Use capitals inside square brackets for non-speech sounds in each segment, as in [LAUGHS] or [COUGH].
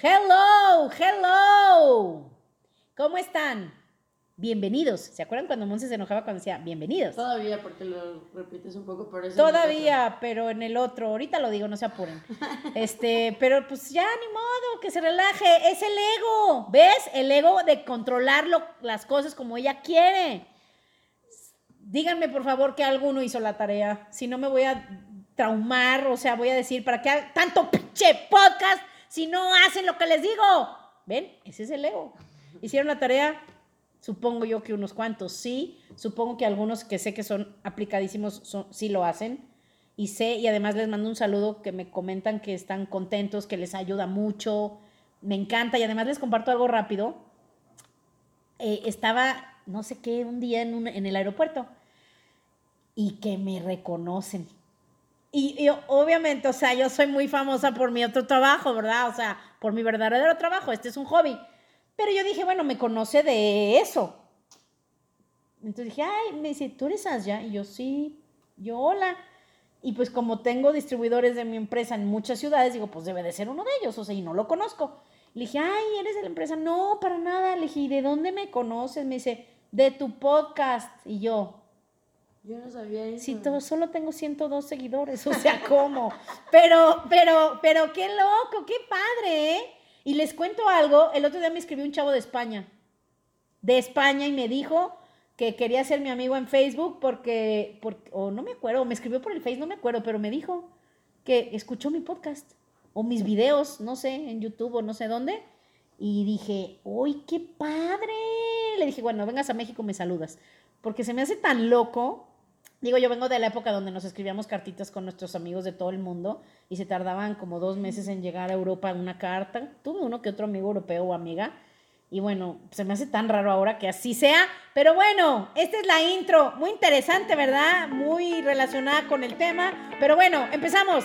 Hello, hello. ¿Cómo están? Bienvenidos. ¿Se acuerdan cuando Monse se enojaba cuando decía bienvenidos? Todavía, porque lo repites un poco, pero eso Todavía, pero en el otro. Ahorita lo digo, no se apuren. [LAUGHS] Este, pero pues ya ni modo, que se relaje. Es el ego. ¿Ves? El ego de controlar lo- las cosas como ella quiere. Díganme, por favor, que alguno hizo la tarea. Si no me voy a traumar, o sea, voy a decir, ¿para qué tanto pinche podcast si no hacen lo que les digo? ¿Ven? Ese es el ego. ¿Hicieron la tarea? Supongo yo que unos cuantos sí. Supongo que algunos que sé que son aplicadísimos son- sí lo hacen. Y sé, y además les mando un saludo que me comentan que están contentos, que les ayuda mucho. Me encanta. Y además les comparto algo rápido. Eh, estaba, no sé qué, un día en, en el aeropuerto y que me reconocen. Y, y obviamente, o sea, yo soy muy famosa por mi otro trabajo, ¿verdad? O sea, por mi verdadero trabajo. Este es un hobby. Pero yo dije, bueno, me conoce de eso. Entonces dije, ay, me dice, ¿tú eres Asya? Y yo, sí. Yo, hola. Y pues como tengo distribuidores de mi empresa en muchas ciudades, digo, pues debe de ser uno de ellos, o sea, y no lo conozco. Le dije, ay, ¿eres de la empresa? No, para nada. Le dije, ¿y de dónde me conoces? Me dice, de tu podcast. Y yo, Yo no sabía eso. si solo tengo 102 seguidores, o sea, ¿cómo? [LAUGHS] Pero, pero, pero qué loco, qué padre, ¿eh? Y les cuento algo, el otro día me escribió un chavo de España, de España, y me dijo que quería ser mi amigo en Facebook porque, porque o no me acuerdo, me escribió por el Face, no me acuerdo, pero me dijo que escuchó mi podcast, o mis videos, no sé, en YouTube o no sé dónde, y dije, ¡uy, qué padre! Le dije, bueno, vengas a México, me saludas, porque se me hace tan loco Digo, yo vengo de la época donde nos escribíamos cartitas con nuestros amigos de todo el mundo y se tardaban como dos meses en llegar a Europa una carta. Tuve uno que otro amigo europeo o amiga. Y bueno, se me hace tan raro ahora que así sea. Pero bueno, esta es la intro. Muy interesante, ¿verdad? Muy relacionada con el tema. Pero bueno, empezamos.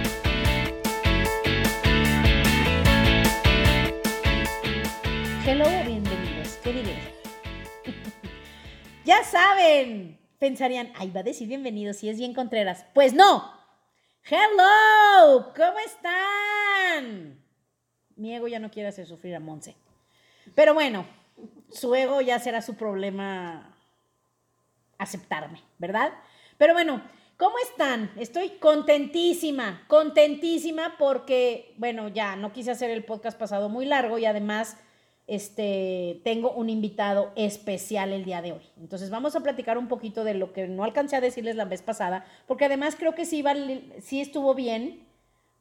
Ya saben, pensarían, ay, va a decir bienvenidos si es bien Contreras. Pues no. Hello, ¿cómo están? Mi ego ya no quiere hacer sufrir a Monse. Pero bueno, su ego ya será su problema aceptarme, ¿verdad? Pero bueno, ¿cómo están? Estoy contentísima, contentísima porque, bueno, ya no quise hacer el podcast pasado muy largo y además este, tengo un invitado especial el día de hoy. Entonces vamos a platicar un poquito de lo que no alcancé a decirles la vez pasada, porque además creo que sí, estuvo bien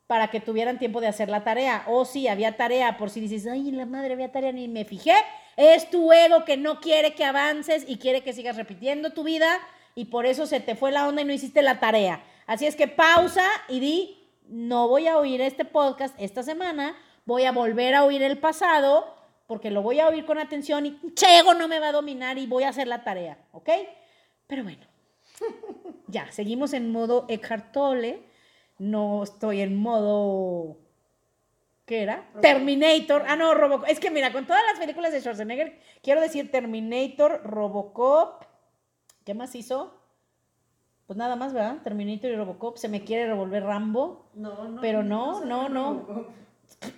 para que tuvieran tiempo de hacer la tarea. O sí, había tarea, por si dices, ay, la madre, había tarea, ni me fijé. Es tu ego que no quiere que avances y quiere que sigas repitiendo tu vida y por eso se te fue la onda y no hiciste la tarea. Así es que pausa y di, no voy a oír este podcast esta semana, voy a volver a oír el pasado porque lo voy a oír con atención y Chego no me va a dominar y voy a hacer la tarea, ¿ok? Pero bueno, [LAUGHS] ya, seguimos en modo Eckhart Tolle, no estoy en modo... ¿Qué era? Terminator. Ah, no, Robocop. Es que mira, con todas las películas de Schwarzenegger, quiero decir Terminator, Robocop. ¿Qué más hizo? Pues nada más, ¿verdad? Terminator y Robocop. Se me quiere revolver Rambo. No, no. Pero no, salió no, no.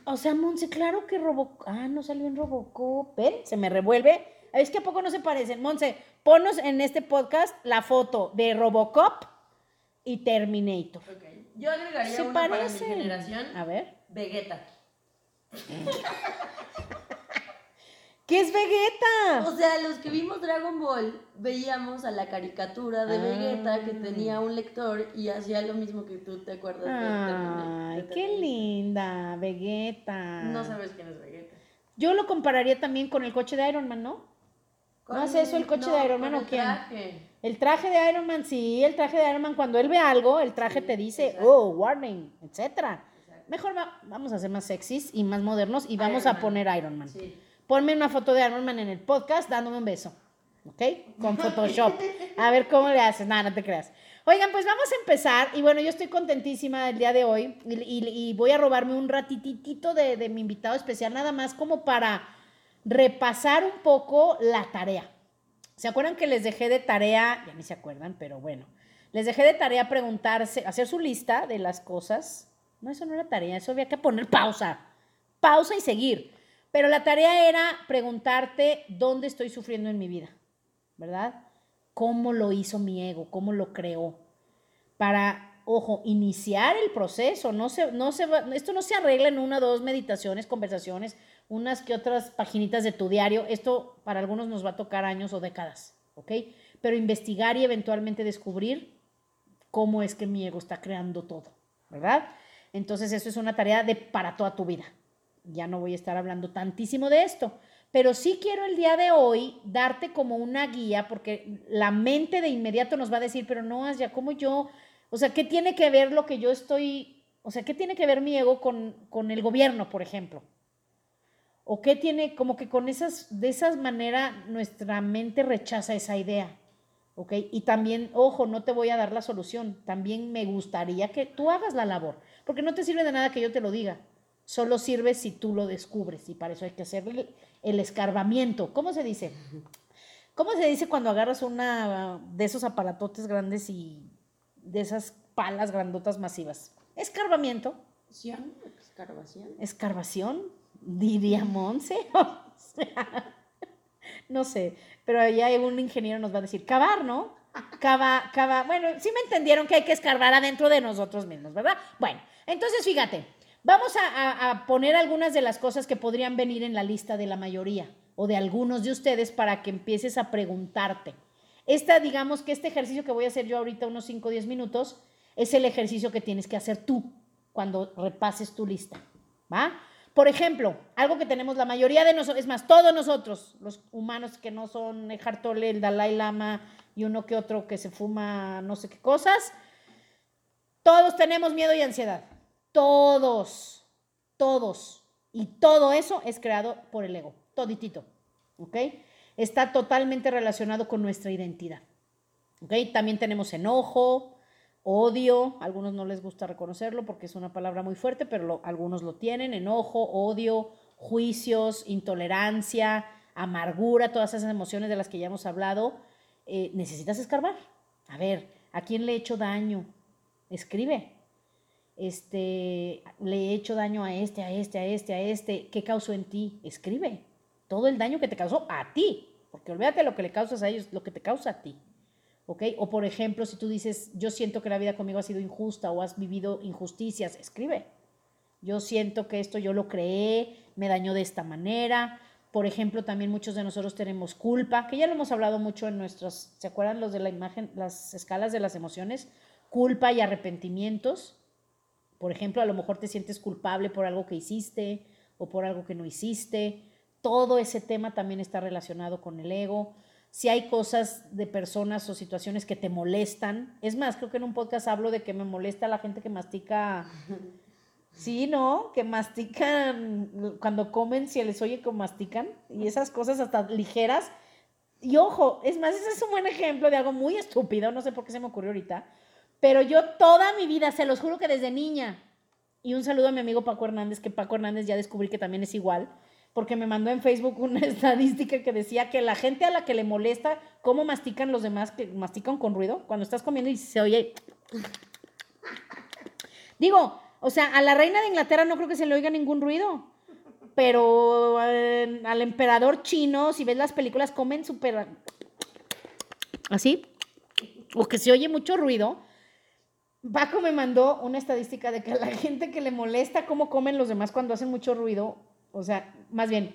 O sea, Monse, claro que Robocop. Ah, no salió en Robocop. ¿Ven? Se me revuelve. Es que a poco no se parecen. Monse, ponnos en este podcast la foto de Robocop y Terminator. Ok. Yo agregaría Se para mi parecen. generación. A ver. Vegeta. [LAUGHS] ¿Qué es Vegeta? O sea, los que vimos Dragon Ball veíamos a la caricatura de Ah. Vegeta que tenía un lector y hacía lo mismo que tú te acuerdas de Terminator- Ay, de qué linda, Vegeta. No sabes quién es Vegeta. Yo lo compararía también con el coche de Iron Man, ¿no? ¿No hace eso el coche de Iron Man o quién? traje. El traje de Iron Man, sí, el traje de Iron Man, cuando él ve algo, el traje Sí, te dice, exacto. oh, warning, etcétera. Mejor va- vamos a ser más sexys y más modernos y vamos Iron a Man. poner Iron Man. Sí. Ponme una foto de Iron Man en el podcast dándome un beso. ¿ok? Con Photoshop. A ver cómo le haces. Nada, no te creas. Oigan, pues vamos a empezar. Y bueno, yo estoy contentísima el día de hoy. Y, voy a robarme un ratititito de, de mi invitado especial, nada más como para repasar un poco la tarea. ¿Se acuerdan que les dejé de tarea? Ya ni se acuerdan, pero bueno. Les dejé de tarea preguntarse, hacer su lista de las cosas. No, eso no era tarea, eso había que poner pausa. Pausa y seguir. Pero la tarea era preguntarte dónde estoy sufriendo en mi vida, ¿verdad? ¿Cómo lo hizo mi ego? ¿Cómo lo creó? Para, ojo, iniciar el proceso. No se, no se esto no se arregla en una dos meditaciones, conversaciones, unas que otras paginitas de tu diario. Esto para algunos nos va a tocar años o décadas, ¿ok? Pero investigar y eventualmente descubrir cómo es que mi ego está creando todo, ¿verdad? Entonces eso es una tarea de para toda tu vida ya no voy a estar hablando tantísimo de esto, pero sí quiero el día de hoy darte como una guía, porque la mente de inmediato nos va a decir, pero no, ya como yo, o sea, ¿qué tiene que ver lo que yo estoy, o sea, qué tiene que ver mi ego con, con el gobierno, por ejemplo? ¿O qué tiene, como que con esas, de esa manera nuestra mente rechaza esa idea? ¿Ok? Y también, ojo, no te voy a dar la solución, también me gustaría que tú hagas la labor, porque no te sirve de nada que yo te lo diga solo sirve si tú lo descubres y para eso hay que hacer el, escarbamiento. ¿Cómo se dice? ¿Cómo se dice cuando agarras una de esos aparatotes grandes y de esas palas grandotas masivas? Escarbamiento. Escarbación. Escarbación, diría Monse. [LAUGHS] no sé, pero allá un ingeniero nos va a decir, cavar, ¿no? Cava, cava. Bueno, sí me entendieron que hay que escarbar adentro de nosotros mismos, ¿verdad? Bueno, entonces fíjate, Vamos a, poner algunas de las cosas que podrían venir en la lista de la mayoría o de algunos de ustedes para que empieces a preguntarte. Esta, digamos que este ejercicio que voy a hacer yo ahorita, unos 5 o 10 minutos, es el ejercicio que tienes que hacer tú cuando repases tu lista. ¿Va? Por ejemplo, algo que tenemos la mayoría de nosotros, es más, todos nosotros, los humanos que no son el Hartole, el Dalai Lama y uno que otro que se fuma no sé qué cosas, todos tenemos miedo y ansiedad. Todos, todos. Y todo eso es creado por el ego, toditito. ¿Ok? Está totalmente relacionado con nuestra identidad. ¿Ok? También tenemos enojo, odio, a algunos no les gusta reconocerlo porque es una palabra muy fuerte, pero algunos lo tienen, enojo, odio, juicios, intolerancia, amargura, todas esas emociones de las que ya hemos hablado, eh, necesitas escarbar. A ver, ¿a quién le he hecho daño? Escribe este, le he hecho daño a este, a este, a este, a este, ¿qué causó en ti? Escribe todo el daño que te causó a ti, porque olvídate lo que le causas a ellos, lo que te causa a ti. ¿Ok? O por ejemplo, si tú dices, yo siento que la vida conmigo ha sido injusta o has vivido injusticias, escribe. Yo siento que esto yo lo creé, me dañó de esta manera. Por ejemplo, también muchos de nosotros tenemos culpa, que ya lo hemos hablado mucho en nuestras, ¿se acuerdan los de la imagen, las escalas de las emociones? Culpa y arrepentimientos. Por ejemplo, a lo mejor te sientes culpable por algo que hiciste o por algo que no hiciste. Todo ese tema también está relacionado con el ego. Si hay cosas de personas o situaciones que te molestan, es más, creo que en un podcast hablo de que me molesta la gente que mastica, [LAUGHS] sí, ¿no? Que mastican cuando comen, si les oye cómo mastican y esas cosas hasta ligeras. Y ojo, es más, ese es un buen ejemplo de algo muy estúpido, no sé por qué se me ocurrió ahorita, pero yo toda mi vida, se los juro que desde niña, y un saludo a mi amigo Paco Hernández, que Paco Hernández ya descubrí que también es igual, porque me mandó en Facebook una [LAUGHS] estadística que decía que la gente a la que le molesta cómo mastican los demás, que mastican con ruido, cuando estás comiendo y se oye... Digo, o sea, a la reina de Inglaterra no creo que se le oiga ningún ruido, pero eh, al emperador chino, si ves las películas, comen súper... Así, o que se oye mucho ruido Paco me mandó una estadística de que la gente que le molesta cómo comen los demás cuando hacen mucho ruido, o sea, más bien,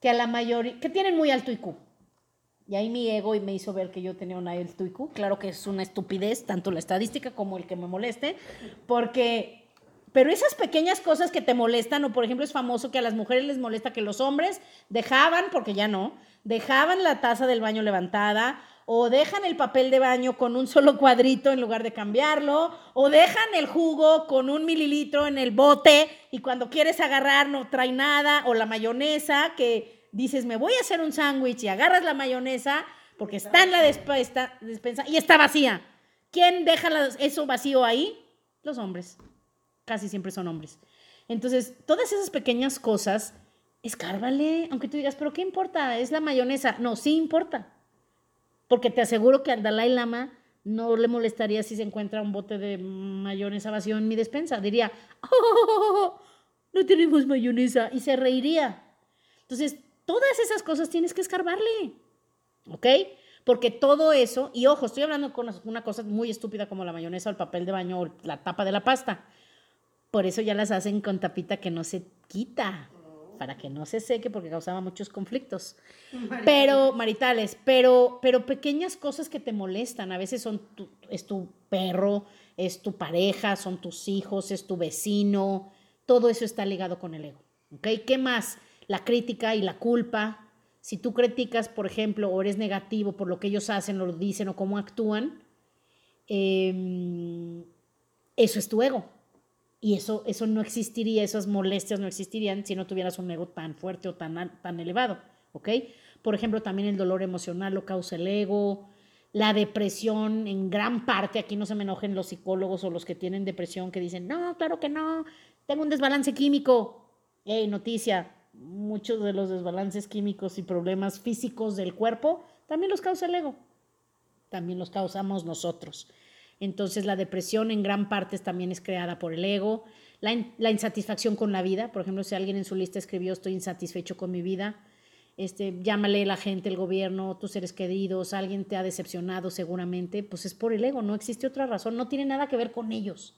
que a la mayoría, que tienen muy alto IQ. Y ahí mi ego y me hizo ver que yo tenía un alto IQ. Claro que es una estupidez, tanto la estadística como el que me moleste, porque, pero esas pequeñas cosas que te molestan, o por ejemplo es famoso que a las mujeres les molesta que los hombres dejaban, porque ya no, dejaban la taza del baño levantada, o dejan el papel de baño con un solo cuadrito en lugar de cambiarlo, o dejan el jugo con un mililitro en el bote y cuando quieres agarrar no trae nada, o la mayonesa que dices, me voy a hacer un sándwich y agarras la mayonesa, porque está en la está- despensa y está vacía. ¿Quién deja la- eso vacío ahí? Los hombres. Casi siempre son hombres. Entonces, todas esas pequeñas cosas, escárvale, aunque tú digas, pero ¿qué importa? Es la mayonesa. No, sí importa. Porque te aseguro que al Dalai Lama no le molestaría si se encuentra un bote de mayonesa vacío en mi despensa. Diría, "Oh, no tenemos mayonesa. Y se reiría. Entonces, todas esas cosas tienes que escarbarle. ¿Ok? Porque todo eso, y ojo, estoy hablando con una cosa muy estúpida como la mayonesa o el papel de baño o la tapa de la pasta. Por eso ya las hacen con tapita que no se quita, para que no se seque porque causaba muchos conflictos. Pero, maritales, pero, pero pequeñas cosas que te molestan. A veces son tu- es tu perro, es tu pareja, son tus hijos, es tu vecino. Todo eso está ligado con el ego. ¿Ok? ¿Qué más? La crítica y la culpa. Si tú criticas, por ejemplo, o eres negativo por lo que ellos hacen, o lo dicen, o cómo actúan, em, eso es tu ego. Y eso, eso no existiría, esas molestias no existirían si no tuvieras un ego tan fuerte o tan, tan elevado, ¿ok? Por ejemplo, también el dolor emocional lo causa el ego, la depresión en gran parte, aquí no se me enojen los psicólogos o los que tienen depresión que dicen, no, claro que no, tengo un desbalance químico. Hey, noticia, muchos de los desbalances químicos y problemas físicos del cuerpo también los causa el ego, también los causamos nosotros. Entonces la depresión en gran parte también es creada por el ego, la, in- la insatisfacción con la vida, por ejemplo, si alguien en su lista escribió estoy insatisfecho con mi vida, este, llámale la gente, el gobierno, tus seres queridos, alguien te ha decepcionado seguramente, pues es por el ego, no existe otra razón, no tiene nada que ver con ellos.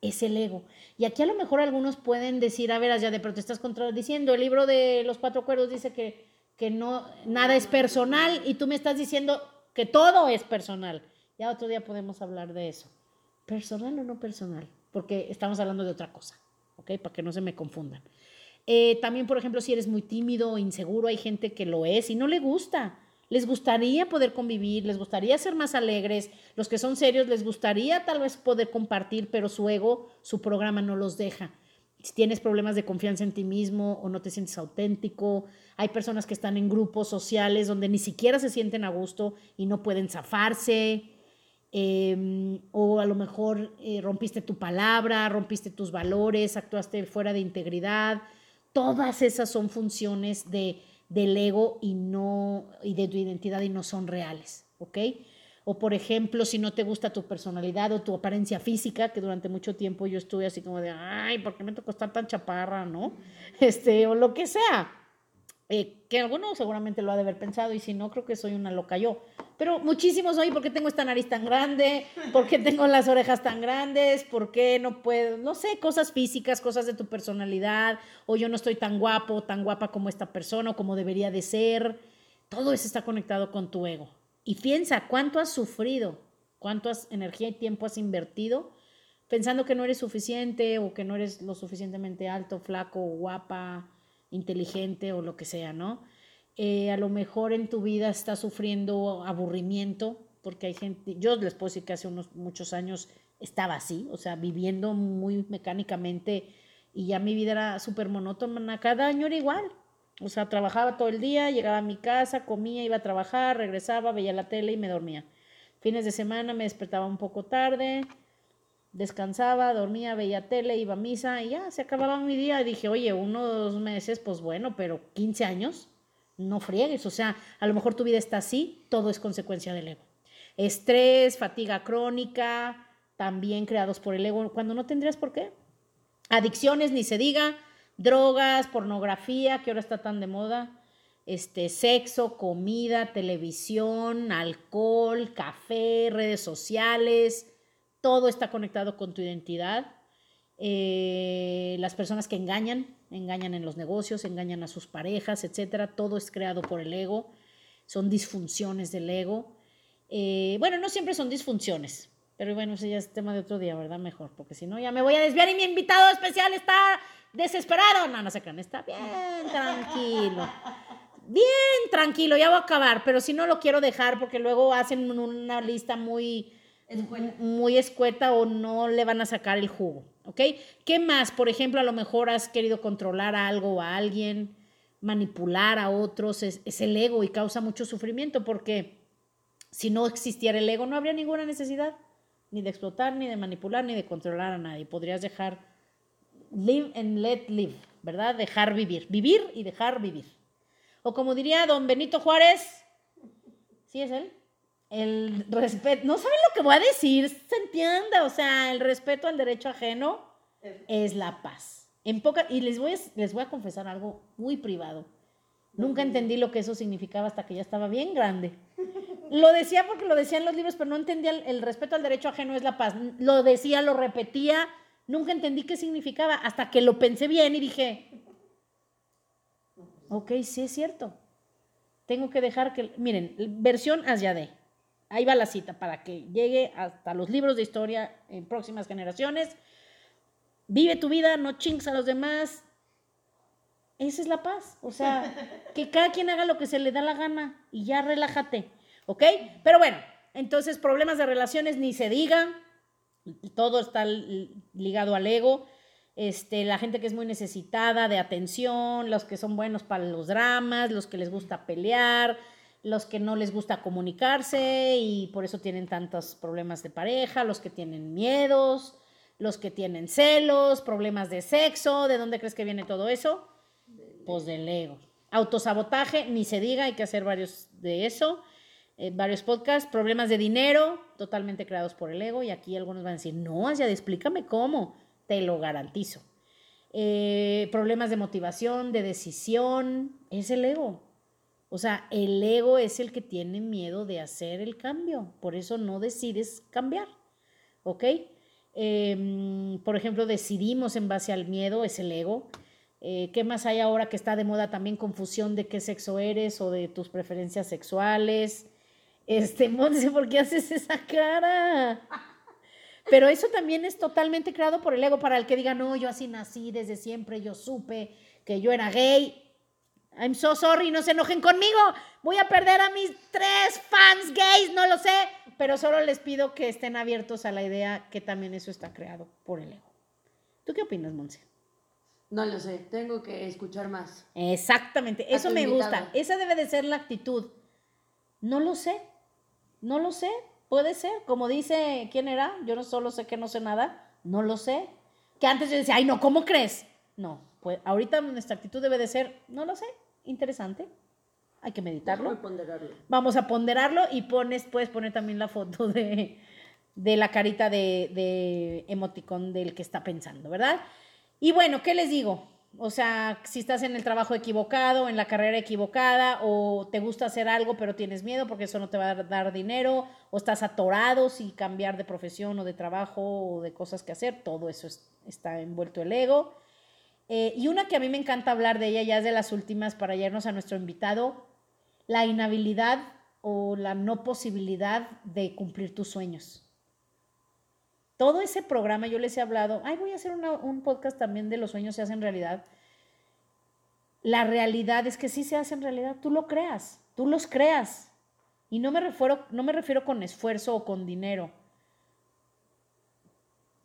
Es el ego. Y aquí a lo mejor algunos pueden decir, a ver, ya de pero estás contradiciendo, el libro de los cuatro cuerdos dice que, que no, nada es personal y tú me estás diciendo que todo es personal. Ya otro día podemos hablar de eso. ¿Personal o no personal? Porque estamos hablando de otra cosa, ¿ok? Para que no se me confundan. Eh, también, por ejemplo, si eres muy tímido o inseguro, hay gente que lo es y no le gusta. Les gustaría poder convivir, les gustaría ser más alegres. Los que son serios les gustaría tal vez poder compartir, pero su ego, su programa no los deja. Si tienes problemas de confianza en ti mismo o no te sientes auténtico, hay personas que están en grupos sociales donde ni siquiera se sienten a gusto y no pueden zafarse. Eh, o a lo mejor eh, rompiste tu palabra, rompiste tus valores, actuaste fuera de integridad. Todas esas son funciones de, del ego y, no, y de tu identidad y no son reales, ¿ok? O por ejemplo, si no te gusta tu personalidad o tu apariencia física, que durante mucho tiempo yo estuve así como de, ay, ¿por qué me tocó estar tan chaparra, no? [LAUGHS] Este, o lo que sea. Eh, que alguno seguramente lo ha de haber pensado y si no, creo que soy una loca yo. Pero muchísimos hoy, ¿por qué tengo esta nariz tan grande? ¿Por qué tengo las orejas tan grandes? ¿Por qué no puedo? No sé, cosas físicas, cosas de tu personalidad, o yo no estoy tan guapo, tan guapa como esta persona, o como debería de ser. Todo eso está conectado con tu ego. Y piensa, ¿cuánto has sufrido? ¿Cuánto has, energía y tiempo has invertido pensando que no eres suficiente o que no eres lo suficientemente alto, flaco, guapa, inteligente o lo que sea, ¿no? Eh, a lo mejor en tu vida estás sufriendo aburrimiento, porque hay gente, yo les puedo decir que hace unos muchos años estaba así, o sea, viviendo muy mecánicamente y ya mi vida era súper monótona, cada año era igual, o sea, trabajaba todo el día, llegaba a mi casa, comía, iba a trabajar, regresaba, veía la tele y me dormía. Fines de semana me despertaba un poco tarde, descansaba, dormía, veía tele, iba a misa y ya se acababa mi día. Y dije, oye, unos meses, pues bueno, pero 15 años, no friegues. O sea, a lo mejor tu vida está así, todo es consecuencia del ego. Estrés, fatiga crónica, también creados por el ego, cuando no tendrías por qué. Adicciones, ni se diga, drogas, pornografía, que ahora está tan de moda. Este, sexo, comida, televisión, alcohol, café, redes sociales, todo está conectado con tu identidad. Eh, las personas que engañan, engañan en los negocios, engañan a sus parejas, etcétera, todo es creado por el ego, son disfunciones del ego. Eh, bueno, no siempre son disfunciones, pero bueno, ese ya es tema de otro día, ¿verdad? Mejor, porque si no, ya me voy a desviar y mi invitado especial está desesperado. No, no se crean, está bien tranquilo. Bien tranquilo, ya voy a acabar, pero si no lo quiero dejar porque luego hacen una lista muy, Muy escueta o no le van a sacar el jugo, ¿ok? ¿Qué más? Por ejemplo, a lo mejor has querido controlar a algo o a alguien, manipular a otros, es, es el ego y causa mucho sufrimiento porque si no existiera el ego no habría ninguna necesidad ni de explotar, ni de manipular, ni de controlar a nadie. Podrías dejar live and let live, ¿verdad? Dejar vivir, vivir y dejar vivir. O como diría don Benito Juárez, ¿sí es él? El respeto, no saben lo que voy a decir, se entienda, o sea, el respeto al derecho ajeno es la paz. En poca, y les voy, a, les voy a confesar algo muy privado. Nunca entendí lo que eso significaba hasta que ya estaba bien grande. Lo decía porque lo decían los libros, pero no entendía el, el, respeto al derecho ajeno es la paz. Lo decía, lo repetía, nunca entendí qué significaba hasta que lo pensé bien y dije, ok, sí es cierto. Tengo que dejar que, miren, versión de Ahí va la cita para que llegue hasta los libros de historia en próximas generaciones. Vive tu vida, no chingues a los demás. Esa es la paz. O sea, que cada quien haga lo que se le da la gana y ya relájate. ¿Ok? Pero bueno, entonces problemas de relaciones ni se diga. Todo está ligado al ego. Este, la gente que es muy necesitada de atención, los que son buenos para los dramas, los que les gusta pelear, los que no les gusta comunicarse y por eso tienen tantos problemas de pareja, los que tienen miedos, los que tienen celos, problemas de sexo, ¿de dónde crees que viene todo eso? Pues del ego. Autosabotaje, ni se diga, hay que hacer varios de eso, eh, varios podcasts, problemas de dinero, totalmente creados por el ego, y aquí algunos van a decir, no, ya explícame cómo te lo garantizo. Eh, problemas de motivación, de decisión, es el ego. O sea, el ego es el que tiene miedo de hacer el cambio, por eso no decides cambiar, ¿ok? Em, por ejemplo, decidimos en base al miedo, es el ego. Eh, ¿Qué más hay ahora que está de moda también? Confusión de qué sexo eres o de tus preferencias sexuales. Este, [LAUGHS] Monse, ¿por qué haces esa cara? Pero eso también es totalmente creado por el ego, para el que diga, no, yo así nací desde siempre, yo supe que yo era gay. I'm so sorry, no se enojen conmigo. Voy a perder a mis tres fans gays, no lo sé. Pero solo les pido que estén abiertos a la idea que también eso está creado por el ego. ¿Tú qué opinas, Monse? No lo sé, tengo que escuchar más. Exactamente, eso me gusta. Esa debe de ser la actitud. No lo sé, no lo sé. Puede ser, como dice, ¿quién era? Yo no solo sé que no sé nada, no lo sé. Que antes yo decía, ay, no, ¿cómo crees? No, pues ahorita nuestra actitud debe de ser, no lo sé, interesante. Hay que meditarlo. Ponderarlo. Vamos a ponderarlo y pones, puedes poner también la foto de, de la carita de, de emoticón del que está pensando, ¿verdad? Y bueno, ¿qué les digo? O sea, si estás en el trabajo equivocado, en la carrera equivocada, o te gusta hacer algo pero tienes miedo porque eso no te va a dar dinero, o estás atorado si cambiar de profesión o de trabajo o de cosas que hacer, todo eso está envuelto el ego. Eh, y una que a mí me encanta hablar de ella, ya es de las últimas para irnos a nuestro invitado, la inhabilidad o la no posibilidad de cumplir tus sueños todo ese programa yo les he hablado, ay, voy a hacer un podcast también de los sueños se hacen realidad. La realidad es que sí se hacen realidad, tú lo creas, tú los creas. Y no me refiero, no me refiero con esfuerzo o con dinero.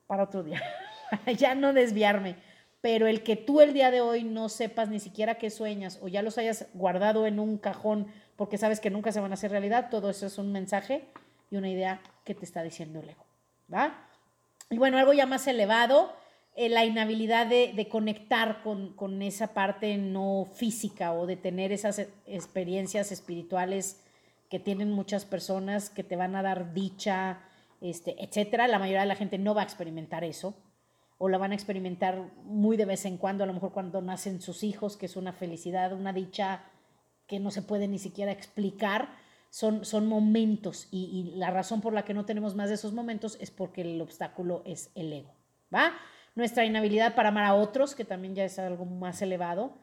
Para otro día, [LAUGHS] ya no desviarme. Pero el que tú el día de hoy no sepas ni siquiera qué sueñas o ya los hayas guardado en un cajón porque sabes que nunca se van a hacer realidad, todo eso es un mensaje y una idea que te está diciendo el ego. ¿Va? Y bueno, algo ya más elevado, eh, la inhabilidad de, conectar con, esa parte no física o de tener esas experiencias espirituales que tienen muchas personas que te van a dar dicha, este, etcétera. La mayoría de la gente no va a experimentar eso o la van a experimentar muy de vez en cuando, a lo mejor cuando nacen sus hijos, que es una felicidad, una dicha que no se puede ni siquiera explicar son, son momentos y, la razón por la que no tenemos más de esos momentos es porque el obstáculo es el ego, ¿va? Nuestra inhabilidad para amar a otros, que también ya es algo más elevado.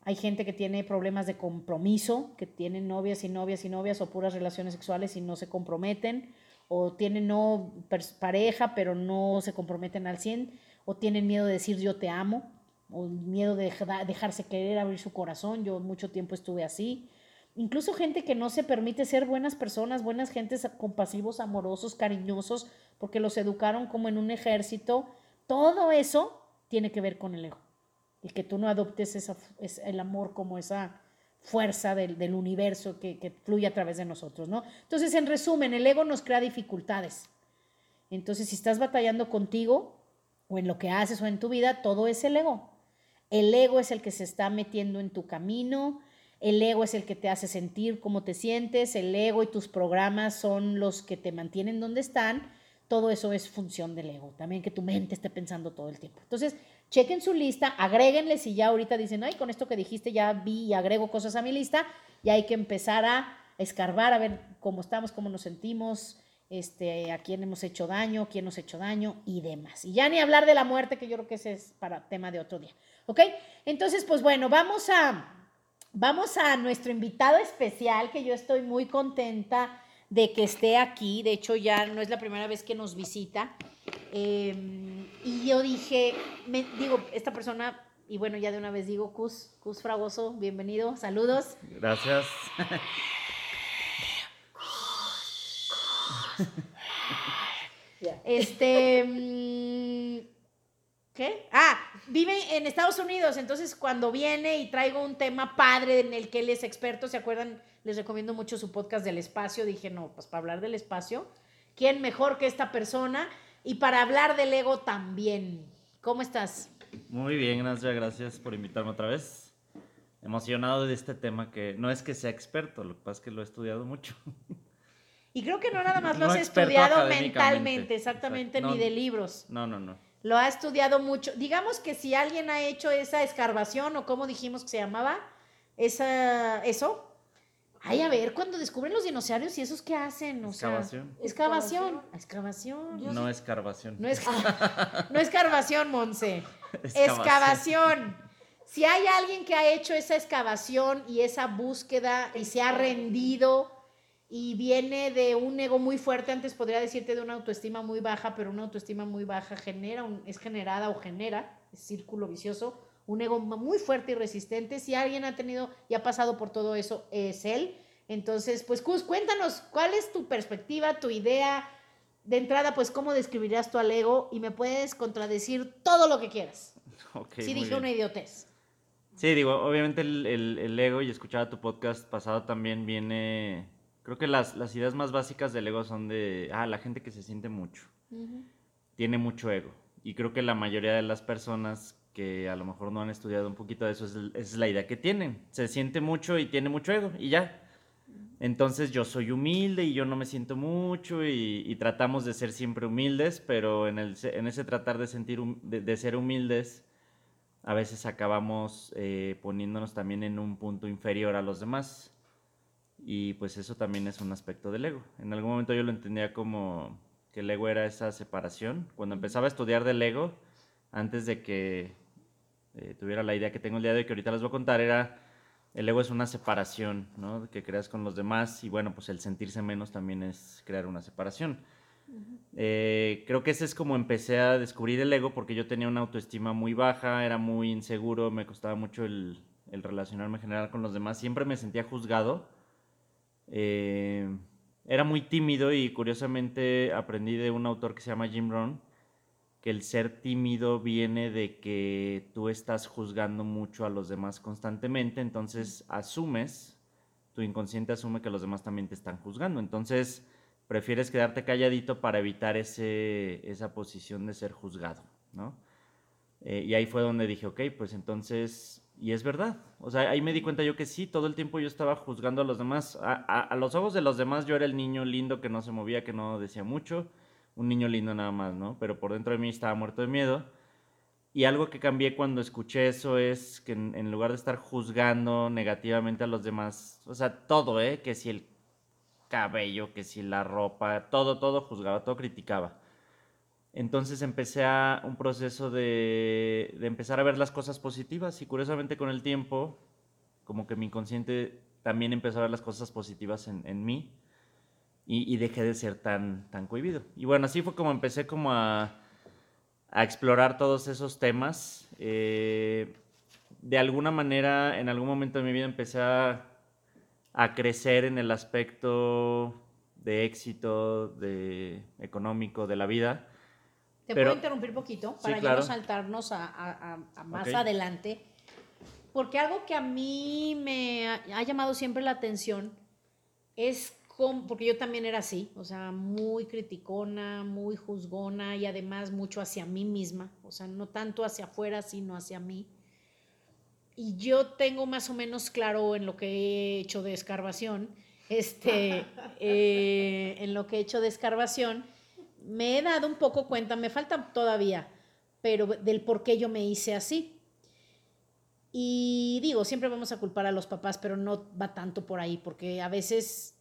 Hay gente que tiene problemas de compromiso, que tienen novias y novias y novias o puras relaciones sexuales y no se comprometen, o tienen no pareja pero no se comprometen al 100, o tienen miedo de decir yo te amo, o miedo de dejarse querer, abrir su corazón. Yo mucho tiempo estuve así incluso gente que no se permite ser buenas personas, buenas gentes compasivos, amorosos, cariñosos, porque los educaron como en un ejército, todo eso tiene que ver con el ego. y que tú no adoptes esa, es el amor como esa fuerza del, del universo que, que, fluye a través de nosotros, ¿no? Entonces, en resumen, el ego nos crea dificultades. Entonces, si estás batallando contigo o en lo que haces o en tu vida, todo es el ego. El ego es el que se está metiendo en tu camino, el ego es el que te hace sentir cómo te sientes, el ego y tus programas son los que te mantienen donde están. Todo eso es función del ego. También que tu mente esté pensando todo el tiempo. Entonces, chequen su lista, agréguenle si ya ahorita dicen, ay, con esto que dijiste ya vi y agrego cosas a mi lista, y hay que empezar a escarbar, a ver cómo estamos, cómo nos sentimos, este, a quién hemos hecho daño, quién nos ha hecho daño y demás. Y ya ni hablar de la muerte, que yo creo que ese es para tema de otro día. ¿Ok? Entonces, pues bueno, vamos a, vamos a nuestro invitado especial, que yo estoy muy contenta de que esté aquí. De hecho, ya no es la primera vez que nos visita. Eh, y yo dije, digo, esta persona, y bueno, ya de una vez digo, Cus, Cus Fragoso, bienvenido, saludos. Gracias. [LAUGHS] Este, mm, ¿qué? Ah, vive en Estados Unidos, entonces cuando viene y traigo un tema padre en el que él es experto, ¿se acuerdan? Les recomiendo mucho su podcast del espacio. Dije, no, pues para hablar del espacio, ¿quién mejor que esta persona? Y para hablar del ego también. ¿Cómo estás? Muy bien, gracias, gracias por invitarme otra vez. Emocionado de este tema que no es que sea experto, lo que pasa es que lo he estudiado mucho. [LAUGHS] Y creo que no nada más lo No has estudiado mentalmente, exactamente, ni de libros. No, no, no. Lo ha estudiado mucho. Digamos que si alguien ha hecho esa escarbación o como dijimos que se llamaba, esa, eso. Ay, a ver, cuando descubren los dinosaurios y esos qué hacen, o sea, Excavación. excavación, excavación. No escarbación. No es, [LAUGHS] [LAUGHS] no excavación, Monse. Excavación. Si hay alguien que ha hecho esa excavación y esa búsqueda y se ha rendido y viene de un ego muy fuerte, antes podría decirte de una autoestima muy baja, pero una autoestima muy baja genera, un- es generada o genera, es círculo vicioso, un ego muy fuerte y resistente. Si alguien ha tenido y ha pasado por todo eso, es él. Entonces, pues, Cus, cuéntanos, ¿cuál es tu perspectiva, tu idea? De entrada, pues, ¿cómo describirías tu al ego? Y me puedes contradecir todo lo que quieras. [LAUGHS] Ok, si muy dije bien. una idiotez. Sí, digo, obviamente el, el- el ego, y escuchaba tu podcast pasado también viene. Creo que las, las ideas más básicas del ego son de. Ah, la gente que se siente mucho. Tiene mucho ego. Y creo que la mayoría de las personas que a lo mejor no han estudiado un poquito de eso es, es la idea que tienen. Se siente mucho y tiene mucho ego y ya. Entonces yo soy humilde y yo no me siento mucho y, y tratamos de ser siempre humildes, pero en, el, en ese tratar de, sentir hum- de, de ser humildes, a veces acabamos eh, poniéndonos también en un punto inferior a los demás. Y pues eso también es un aspecto del ego. En algún momento yo lo entendía como que el ego era esa separación. Cuando empezaba a estudiar del ego, antes de que eh, tuviera la idea que tengo el día de hoy, que ahorita les voy a contar, era el ego es una separación, ¿no? Que creas con los demás y bueno, pues el sentirse menos también es crear una separación. Eh, creo que ese es como empecé a descubrir el ego porque yo tenía una autoestima muy baja, era muy inseguro, me costaba mucho el, el relacionarme en general con los demás, siempre me sentía juzgado. Eh, era muy tímido y curiosamente aprendí de un autor que se llama Jim Rohn que el ser tímido viene de que tú estás juzgando mucho a los demás constantemente, entonces asumes, tu inconsciente asume que los demás también te están juzgando, entonces prefieres quedarte calladito para evitar ese, esa posición de ser juzgado, ¿no? Eh, y ahí fue donde dije, ok, pues entonces, y es verdad, o sea, ahí me di cuenta yo que sí, todo el tiempo yo estaba juzgando a los demás, a, a- los ojos de los demás yo era el niño lindo que no se movía, que no decía mucho, un niño lindo nada más, ¿no? Pero por dentro de mí estaba muerto de miedo. Y algo que cambié cuando escuché eso es que en, en lugar de estar juzgando negativamente a los demás, o sea, todo, ¿eh? Que si el cabello, que si la ropa, todo, todo juzgaba, todo criticaba. Entonces empecé a un proceso de, empezar a ver las cosas positivas y curiosamente con el tiempo, como que mi inconsciente también empezó a ver las cosas positivas en, mí y, dejé de ser tan, tan cohibido. Y bueno, así fue como empecé como a, a explorar todos esos temas. Eh, de alguna manera, en algún momento de mi vida empecé a, a crecer en el aspecto de éxito, de económico, de la vida, Te Pero- puedo interrumpir poquito Sí, para ya no saltarnos a, a- a- a más adelante. Porque algo que a mí me ha, llamado siempre la atención es porque yo también era así, o sea, muy criticona, muy juzgona y además mucho hacia mí misma, o sea, no tanto hacia afuera, sino hacia mí. Y yo tengo más o menos claro en lo que he hecho de escarbación, este, [LAUGHS] eh, en lo que he hecho de escarbación, me he dado un poco cuenta, me falta todavía, pero del por qué yo me hice así. Y digo, siempre vamos a culpar a los papás, pero no va tanto por ahí, porque a veces,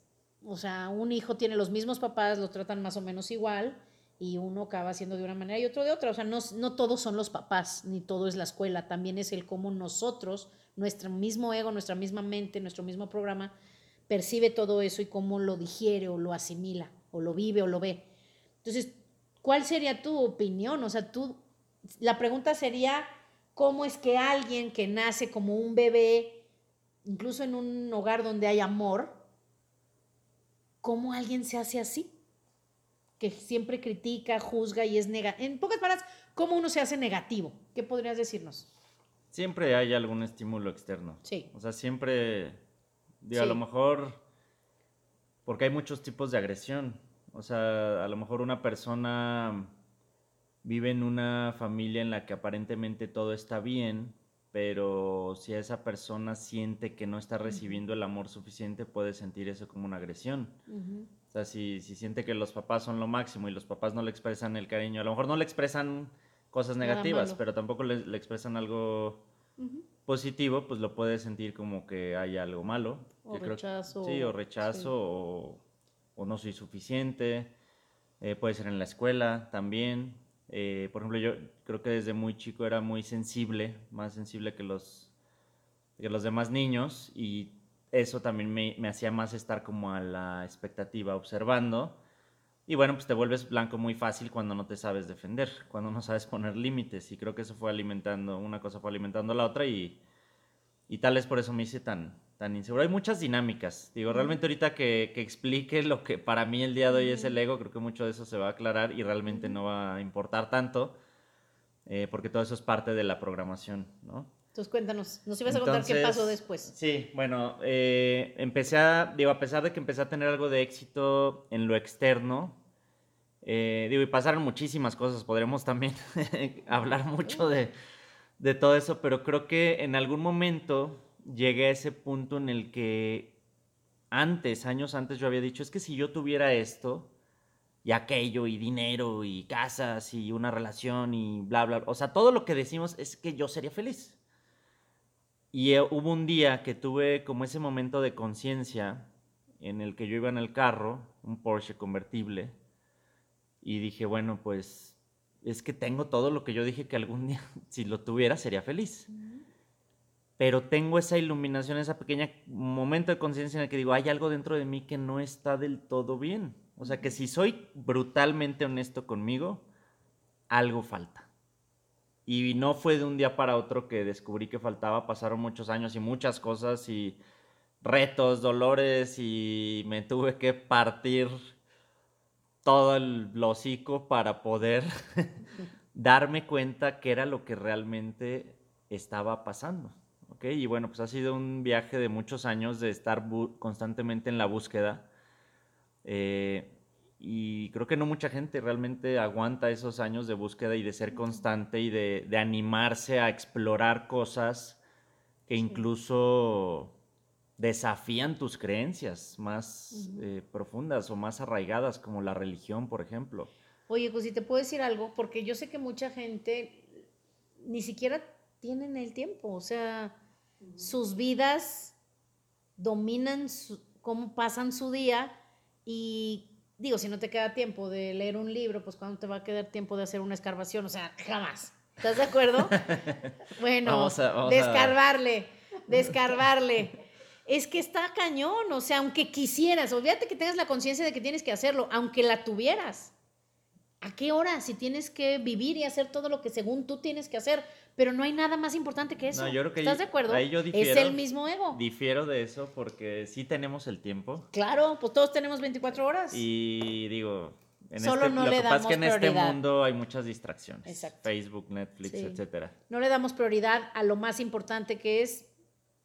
o sea, un hijo tiene los mismos papás, los tratan más o menos igual, y uno acaba siendo de una manera y otro de otra. O sea, no, no todos son los papás, ni todo es la escuela, también es el cómo nosotros, nuestro mismo ego, nuestra misma mente, nuestro mismo programa, percibe todo eso y cómo lo digiere o lo asimila, o lo vive o lo ve. Entonces, ¿cuál sería tu opinión? O sea, tú, la pregunta sería, ¿cómo es que alguien que nace como un bebé, incluso en un hogar donde hay amor, cómo alguien se hace así? Que siempre critica, juzga y es negativo. En pocas palabras, ¿cómo uno se hace negativo? ¿Qué podrías decirnos? Siempre hay algún estímulo externo. Sí. O sea, siempre, digo, a lo mejor, porque hay muchos tipos de agresión. O sea, a lo mejor una persona vive en una familia en la que aparentemente todo está bien, pero si esa persona siente que no está recibiendo el amor suficiente, puede sentir eso como una agresión. O sea, si, si siente que los papás son lo máximo y los papás no le expresan el cariño, a lo mejor no le expresan cosas negativas, pero tampoco le, le expresan algo positivo, pues lo puede sentir como que hay algo malo. O creo- rechazo, sí, o rechazo, sí. o, o no soy suficiente. Eh, puede ser en la escuela también. Eh, por ejemplo, yo creo que desde muy chico era muy sensible, más sensible que los, que los demás niños, y eso también me, me hacía más estar como a la expectativa, observando. Y bueno, pues te vuelves blanco muy fácil cuando no te sabes defender, cuando no sabes poner límites. Y creo que eso fue alimentando, una cosa fue alimentando la otra y, y tal vez por eso me hice tan, tan inseguro. Hay muchas dinámicas. Digo, realmente ahorita que, que explique lo que para mí el día de hoy es el ego, creo que mucho de eso se va a aclarar y realmente no va a importar tanto, eh, porque todo eso es parte de la programación, ¿no? Entonces cuéntanos, nos ibas a contar qué Entonces, pasó después. Sí, bueno, eh, empecé a, digo, a pesar de que empecé a tener algo de éxito en lo externo, eh, digo, y pasaron muchísimas cosas, podremos también [LAUGHS] hablar mucho de, de todo eso, pero creo que en algún momento llegué a ese punto en el que antes, años antes, yo había dicho, es que si yo tuviera esto y aquello y dinero y casas y una relación y bla, bla, o sea, todo lo que decimos es que yo sería feliz. Y eh, hubo un día que tuve como ese momento de conciencia en el que yo iba en el carro, un Porsche convertible, y dije, bueno, pues es que tengo todo lo que yo dije que algún día, [LAUGHS] si lo tuviera, sería feliz. Pero tengo esa iluminación, ese pequeño momento de conciencia en el que digo, hay algo dentro de mí que no está del todo bien. O sea, que si soy brutalmente honesto conmigo, algo falta. Y no fue de un día para otro que descubrí que faltaba, pasaron muchos años y muchas cosas y retos, dolores y me tuve que partir todo el hocico para poder [LAUGHS] darme cuenta que era lo que realmente estaba pasando. ¿Ok? Y bueno, pues ha sido un viaje de muchos años de estar constantemente en la búsqueda. Eh, y creo que no mucha gente realmente aguanta esos años de búsqueda y de ser constante y de, de animarse a explorar cosas que incluso desafían tus creencias más eh, profundas o más arraigadas, como la religión, por ejemplo. Oye, pues si te puedo decir algo, porque yo sé que mucha gente ni siquiera tienen el tiempo, o sea, sus vidas dominan su- cómo pasan su día y digo, si no te queda tiempo de leer un libro, pues cuando te va a quedar tiempo de hacer una escarbación, o sea, jamás. ¿Estás de acuerdo? [LAUGHS] Bueno, Vamos a- vamos a- descarbarle, [LAUGHS] descarbarle. Es que está cañón, o sea, aunque quisieras, olvídate que tengas la conciencia de que tienes que hacerlo, aunque la tuvieras. ¿A qué hora? Si tienes que vivir y hacer todo lo que según tú tienes que hacer, pero no hay nada más importante que eso. No, yo creo que ¿Estás de acuerdo? ahí yo es difiero. el mismo ego. Difiero de eso porque sí tenemos el tiempo Claro, pues todos tenemos 24 horas. y digo, En Solo este- no lo le que pasa es que damos en este prioridad. mundo hay muchas distracciones. Exacto. Facebook, Netflix, Sí. etcétera. No le damos prioridad a lo más importante que es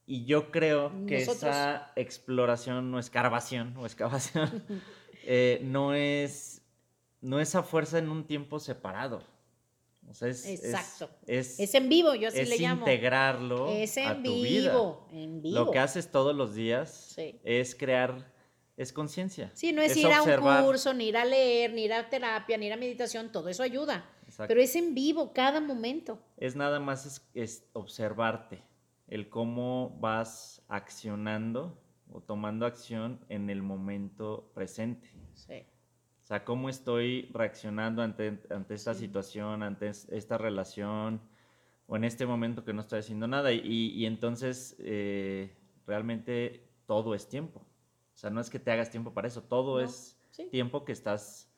Y yo creo que Nosotros. esa exploración o escarbación o excavación [LAUGHS] eh, no es no es a fuerza en un tiempo separado. O sea, es, es- Exacto. es, es en vivo, yo así es le llamo. integrarlo Es a en tu vida. vivo, en vivo. Lo que haces todos los días Sí. es crear, es conciencia. Sí, no es, ir a un curso, ni ir a leer, ni ir a terapia, ni ir a meditación, todo eso ayuda. Exacto. Pero es en vivo, cada momento. Es nada más es, es observarte, el cómo vas accionando o tomando acción en el momento presente. Sí. O sea, cómo estoy reaccionando ante, ante esta Sí. situación, ante es- esta relación, o en este momento que no estoy haciendo nada. Y, y entonces, eh, realmente todo es tiempo. O sea, no es que te hagas tiempo para eso, todo No, es sí. tiempo que estás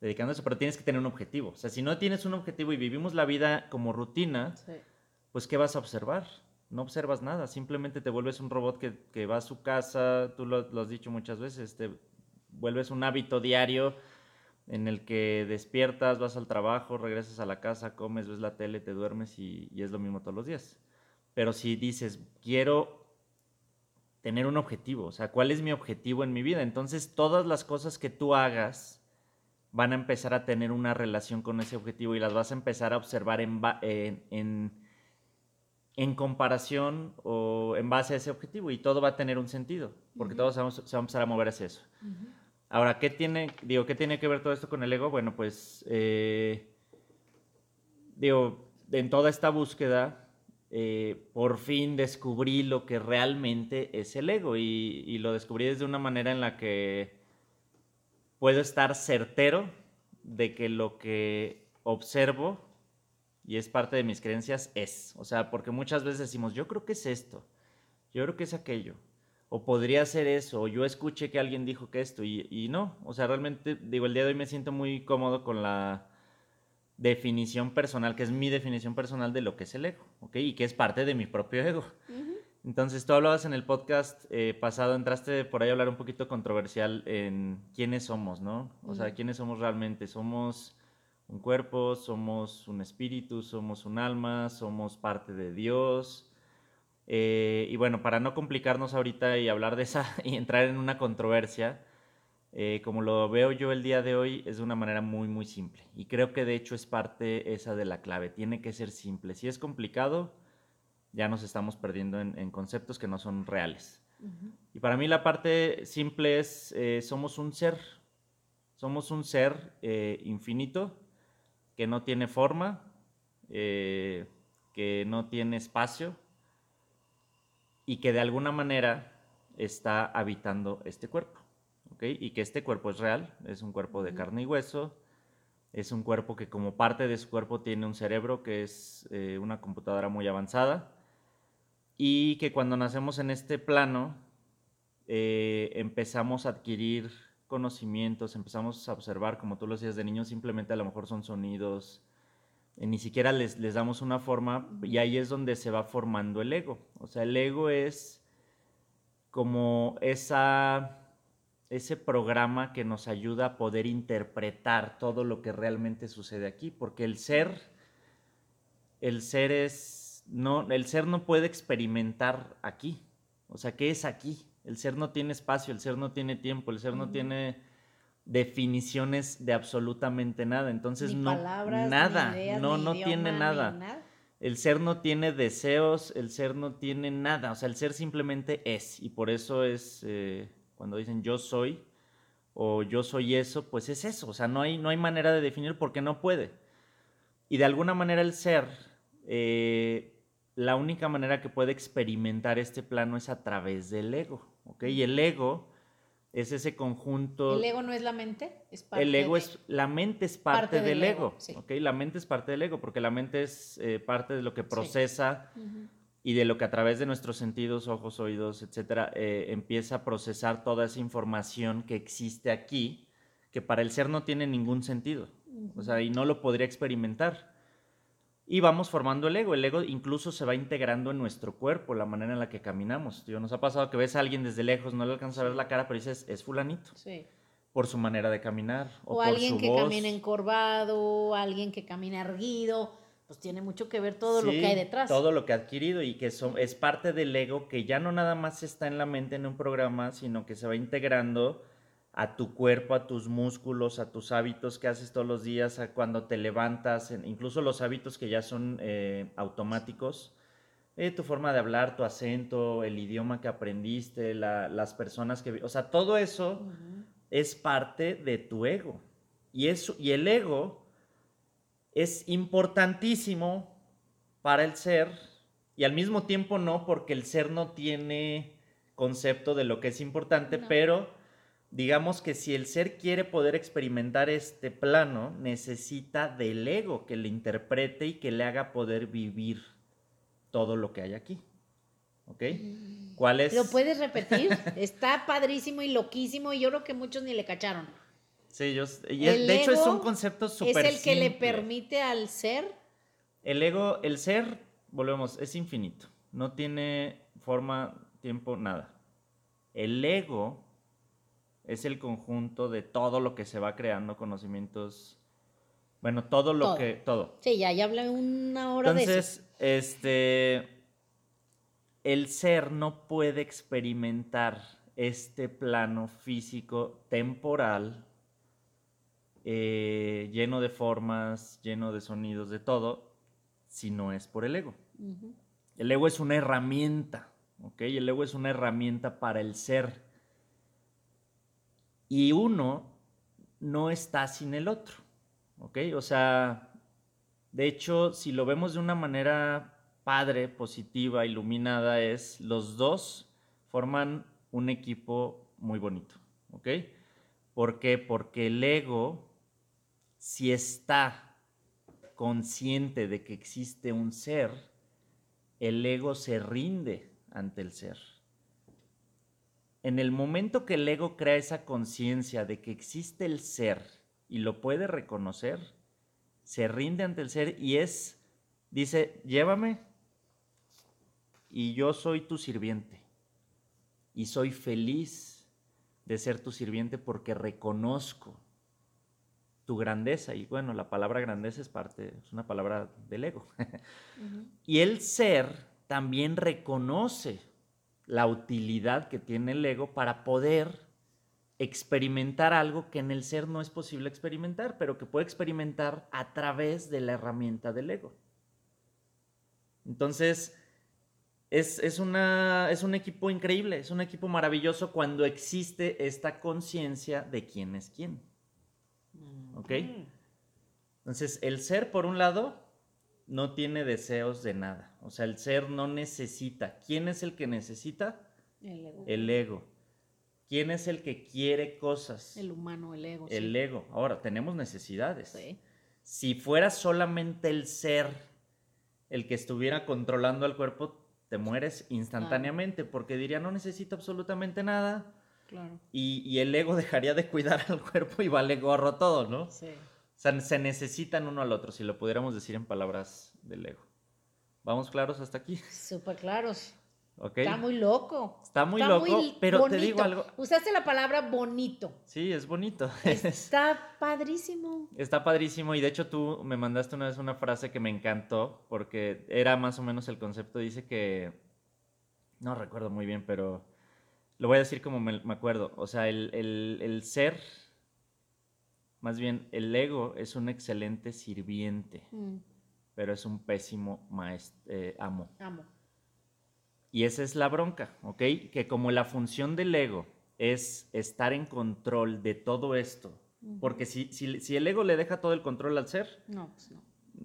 dedicando a eso, pero tienes que tener un objetivo. O sea, si no tienes un objetivo y vivimos la vida como rutina, Sí. pues ¿qué vas a observar? No observas nada, simplemente te vuelves un robot que, que va a su casa, tú lo, lo has dicho muchas veces, te vuelves un hábito diario en el que despiertas, vas al trabajo, regresas a la casa, comes, ves la tele, te duermes y, y es lo mismo todos los días. Pero si dices, quiero tener un objetivo, o sea, ¿cuál es mi objetivo en mi vida? Entonces todas las cosas que tú hagas van a empezar a tener una relación con ese objetivo y las vas a empezar a observar en, en, en, en comparación o en base a ese objetivo y todo va a tener un sentido, porque Ujú. todo se va, se va a empezar a mover hacia eso. Ahora, ¿qué tiene, digo, ¿qué tiene que ver todo esto con el ego? Bueno, pues, eh, digo, en toda esta búsqueda, eh, por fin descubrí lo que realmente es el ego y, y lo descubrí desde una manera en la que puedo estar certero de que lo que observo y es parte de mis creencias es. O sea, porque muchas veces decimos, yo creo que es esto, yo creo que es aquello, o podría ser eso, o yo escuché que alguien dijo que esto, y, y no. O sea, realmente, digo, el día de hoy me siento muy cómodo con la definición personal, que es mi definición personal de lo que es el ego, ¿ok? Y que es parte de mi propio ego. Entonces, tú hablabas en el podcast eh, pasado, entraste por ahí a hablar un poquito controversial en quiénes somos, ¿no? O sea, quiénes somos realmente. Somos un cuerpo, somos un espíritu, somos un alma, somos parte de Dios. Eh, y bueno, para no complicarnos ahorita y hablar de esa [LAUGHS] y entrar en una controversia, eh, como lo veo yo el día de hoy, es de una manera muy, muy simple. Y creo que de hecho es parte esa de la clave. Tiene que ser simple. Si es complicado, ya nos estamos perdiendo en, en conceptos que no son reales. Y para mí la parte simple es, eh, somos un ser, somos un ser eh, infinito que no tiene forma, eh, que no tiene espacio y que de alguna manera está habitando este cuerpo. ¿ok? Y que este cuerpo es real, es un cuerpo de carne y hueso, es un cuerpo que como parte de su cuerpo tiene un cerebro que es eh, una computadora muy avanzada y que cuando nacemos en este plano eh, empezamos a adquirir conocimientos, empezamos a observar, como tú lo decías de niños, simplemente a lo mejor son sonidos, ni siquiera les, les damos una forma y ahí es donde se va formando el ego. O sea, el ego es como esa, ese programa que nos ayuda a poder interpretar todo lo que realmente sucede aquí, porque el ser, el ser es, no, el ser no puede experimentar aquí. O sea, ¿qué es aquí? El ser no tiene espacio, el ser no tiene tiempo, el ser no tiene definiciones de absolutamente nada. Entonces Ni no palabras, nada, ni ideas, no ni no idioma, tiene nada. El ser no tiene deseos, el ser no tiene nada, o sea, el ser simplemente es. Y por eso es, eh, cuando dicen yo soy o yo soy eso, pues es eso. O sea, no hay, no hay manera de definir porque no puede. Y de alguna manera el ser, eh, la única manera que puede experimentar este plano es a través del ego. ¿ok? Y el ego es ese conjunto... ¿El ego no es la mente? Es parte El ego de- es, la mente es parte, Parte del, del ego, ego, sí. ¿ok? La mente es parte del ego, porque la mente es eh, parte de lo que procesa y de lo que a través de nuestros sentidos, ojos, oídos, etcétera, eh, empieza a procesar toda esa información que existe aquí, que para el ser no tiene ningún sentido, o sea, y no lo podría experimentar. Y vamos formando el ego. El ego incluso se va integrando en nuestro cuerpo, la manera en la que caminamos. Tío, nos ha pasado que ves a alguien desde lejos, no le alcanzas a ver la cara, pero dices, es fulanito. Sí. por su manera de caminar. O, O, por alguien su que voz. camina encorvado, alguien que camina erguido, pues tiene mucho que ver todo lo que hay detrás. Todo lo que ha adquirido y que son, es parte del ego que ya no nada más está en la mente en un programa, sino que se va integrando a tu cuerpo, a tus músculos, a tus hábitos que haces todos los días, a cuando te levantas, incluso los hábitos que ya son eh, automáticos. eh, tu forma de hablar, tu acento, el idioma que aprendiste, la- las personas que... O sea, todo eso es parte de tu ego. Y, eso, y el ego es importantísimo para el ser y al mismo tiempo no, porque el ser no tiene concepto de lo que es importante, No. pero digamos que si el ser quiere poder experimentar este plano, necesita del ego que le interprete y que le haga poder vivir todo lo que hay aquí. ¿Ok? ¿Cuál es? ¿Lo puedes repetir? Está padrísimo y loquísimo y yo creo que muchos ni le cacharon. Sí, yo, y es- de hecho es un concepto Es súper el que le permite al ser. El ego, el ser, volvemos, es infinito. No tiene forma, tiempo, nada. El ego es el conjunto de todo lo que se va creando, conocimientos. Bueno, todo lo Todo. que. Todo. Sí, ya, ya hablé una hora de eso. Entonces, este. El ser no puede experimentar este plano físico temporal, eh, lleno de formas, lleno de sonidos, de todo, si no es por el ego. El ego es una herramienta, ¿ok? El ego es una herramienta para el ser. Y uno no está sin el otro, ¿ok? O sea, de hecho, si lo vemos de una manera padre, positiva, iluminada, es los dos forman un equipo muy bonito, ¿ok? ¿Por qué? Porque el ego, si está consciente de que existe un ser, el ego se rinde ante el ser. En el momento que el ego crea esa conciencia de que existe el ser y lo puede reconocer, se rinde ante el ser y es, dice, llévame y yo soy tu sirviente. Y soy feliz de ser tu sirviente porque reconozco tu grandeza. Y bueno, la palabra grandeza es parte, es una palabra del ego. [LAUGHS] Y el ser también reconoce la utilidad que tiene el ego para poder experimentar algo que en el ser no es posible experimentar, pero que puede experimentar a través de la herramienta del ego. Entonces, es, es una, es un equipo increíble, es un equipo maravilloso cuando existe esta conciencia de quién es quién. ¿Ok? Entonces, el ser, por un lado, no tiene deseos de nada. O sea, el ser no necesita. ¿Quién es el que necesita? El ego. El ego. ¿Quién es el que quiere cosas? El humano, el ego. El sí. ego. Ahora, tenemos necesidades. Sí. Si fuera solamente el ser el que estuviera controlando al cuerpo, te mueres instantáneamente porque diría no necesito absolutamente nada Claro. y, y el ego [LAUGHS] dejaría de cuidar al cuerpo y vale gorro todo, ¿no? Sí. O sea, se necesitan uno al otro, si lo pudiéramos decir en palabras del ego. ¿Vamos claros hasta aquí? Súper claros. Está muy loco. Está muy loco, pero te digo algo- Usaste la palabra bonito. Sí, es bonito. [LAUGHS] Está padrísimo. Está padrísimo y de hecho tú me mandaste una vez una frase que me encantó porque era más o menos el concepto. Dice que, no recuerdo muy bien, pero lo voy a decir como me, me acuerdo. O sea, el, el- el ser, más bien el ego es un excelente sirviente, Mm, pero es un pésimo maest- eh, amo. amo. Y esa es la bronca, ¿ok? Que como la función del ego es estar en control de todo esto, porque si, si, si el ego le deja todo el control al ser, No, pues no.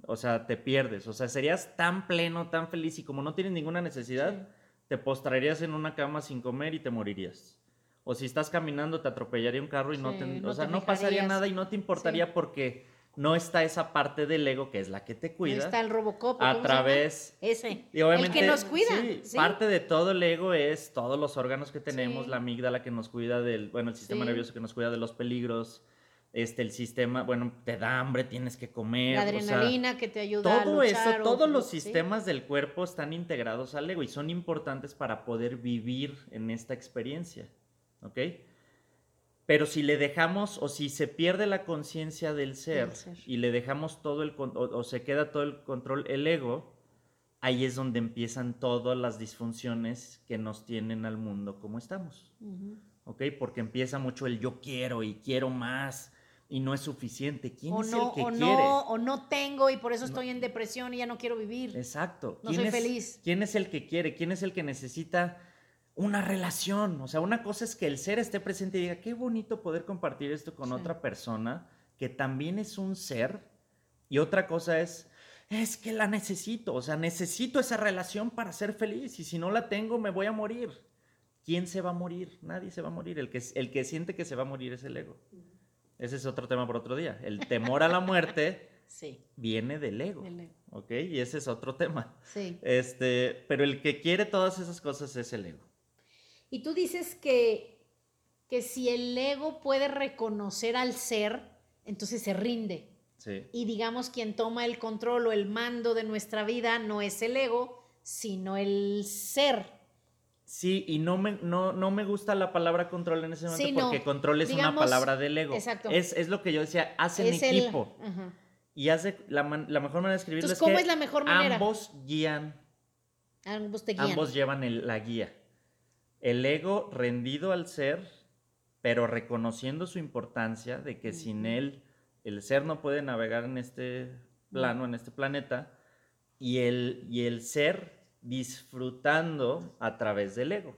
o sea, te pierdes, o sea, serías tan pleno, tan feliz y como no tienes ninguna necesidad, Sí. te postrarías en una cama sin comer y te morirías. O si estás caminando, te atropellaría un carro y no te, no o sea, te no pasaría nada y no te importaría porque no está esa parte del ego que es la que te cuida está el Robocop. ¿o a través Ese. y obviamente, el que nos cuida. sí, sí. parte de todo el ego es todos los órganos que tenemos, Sí. la amígdala que nos cuida del, bueno, el sistema nervioso que nos cuida de los peligros, este, el sistema, bueno, te da hambre, tienes que comer, La o sea, adrenalina que te ayuda a todo eso, luchar o- todos los sistemas del cuerpo están integrados al ego y son importantes para poder vivir en esta experiencia, ¿ok? Pero si le dejamos, o si se pierde la conciencia del ser, y le dejamos todo el, o, o se queda todo el control, el ego, ahí es donde empiezan todas las disfunciones que nos tienen al mundo como estamos. ¿Ok? Porque empieza mucho el yo quiero y quiero más y no es suficiente. ¿Quién O es no, el que o quiere? no, o no tengo y por eso estoy en depresión y ya no quiero vivir. Exacto. No ¿Quién soy es, feliz. ¿Quién es el que quiere? ¿Quién es el que necesita una relación? O sea, una cosa es que el ser esté presente y diga, qué bonito poder compartir esto con Sí. otra persona que también es un ser. Y otra cosa es, es que la necesito. O sea, necesito esa relación para ser feliz. Y si no la tengo, me voy a morir. ¿Quién se va a morir? Nadie se va a morir. El que, el que siente que se va a morir es el ego. Ese es otro tema por otro día. El temor a la muerte [LAUGHS] Sí, viene del ego. del ego. ¿Ok? Y ese es otro tema. sí. Este, pero el que quiere todas esas cosas es el ego. Y tú dices que, que si el ego puede reconocer al ser, entonces se rinde. Sí. Y digamos, quien toma el control o el mando de nuestra vida no es el ego, sino el ser. Sí, y no me, no, no me gusta la palabra control en ese momento Sí, no. porque control es Digamos, una palabra del ego. exacto. Es, es lo que yo decía, hacen es el- equipo. Ajá. Y hace, la, man- la mejor manera de escribirlo Entonces, es ¿cómo que es la mejor manera? ambos guían, Ambos te guían. ambos llevan el- la guía. El ego rendido al ser, pero reconociendo su importancia de que sin él el ser no puede navegar en este plano, en este planeta, y el, y el ser disfrutando a través del ego.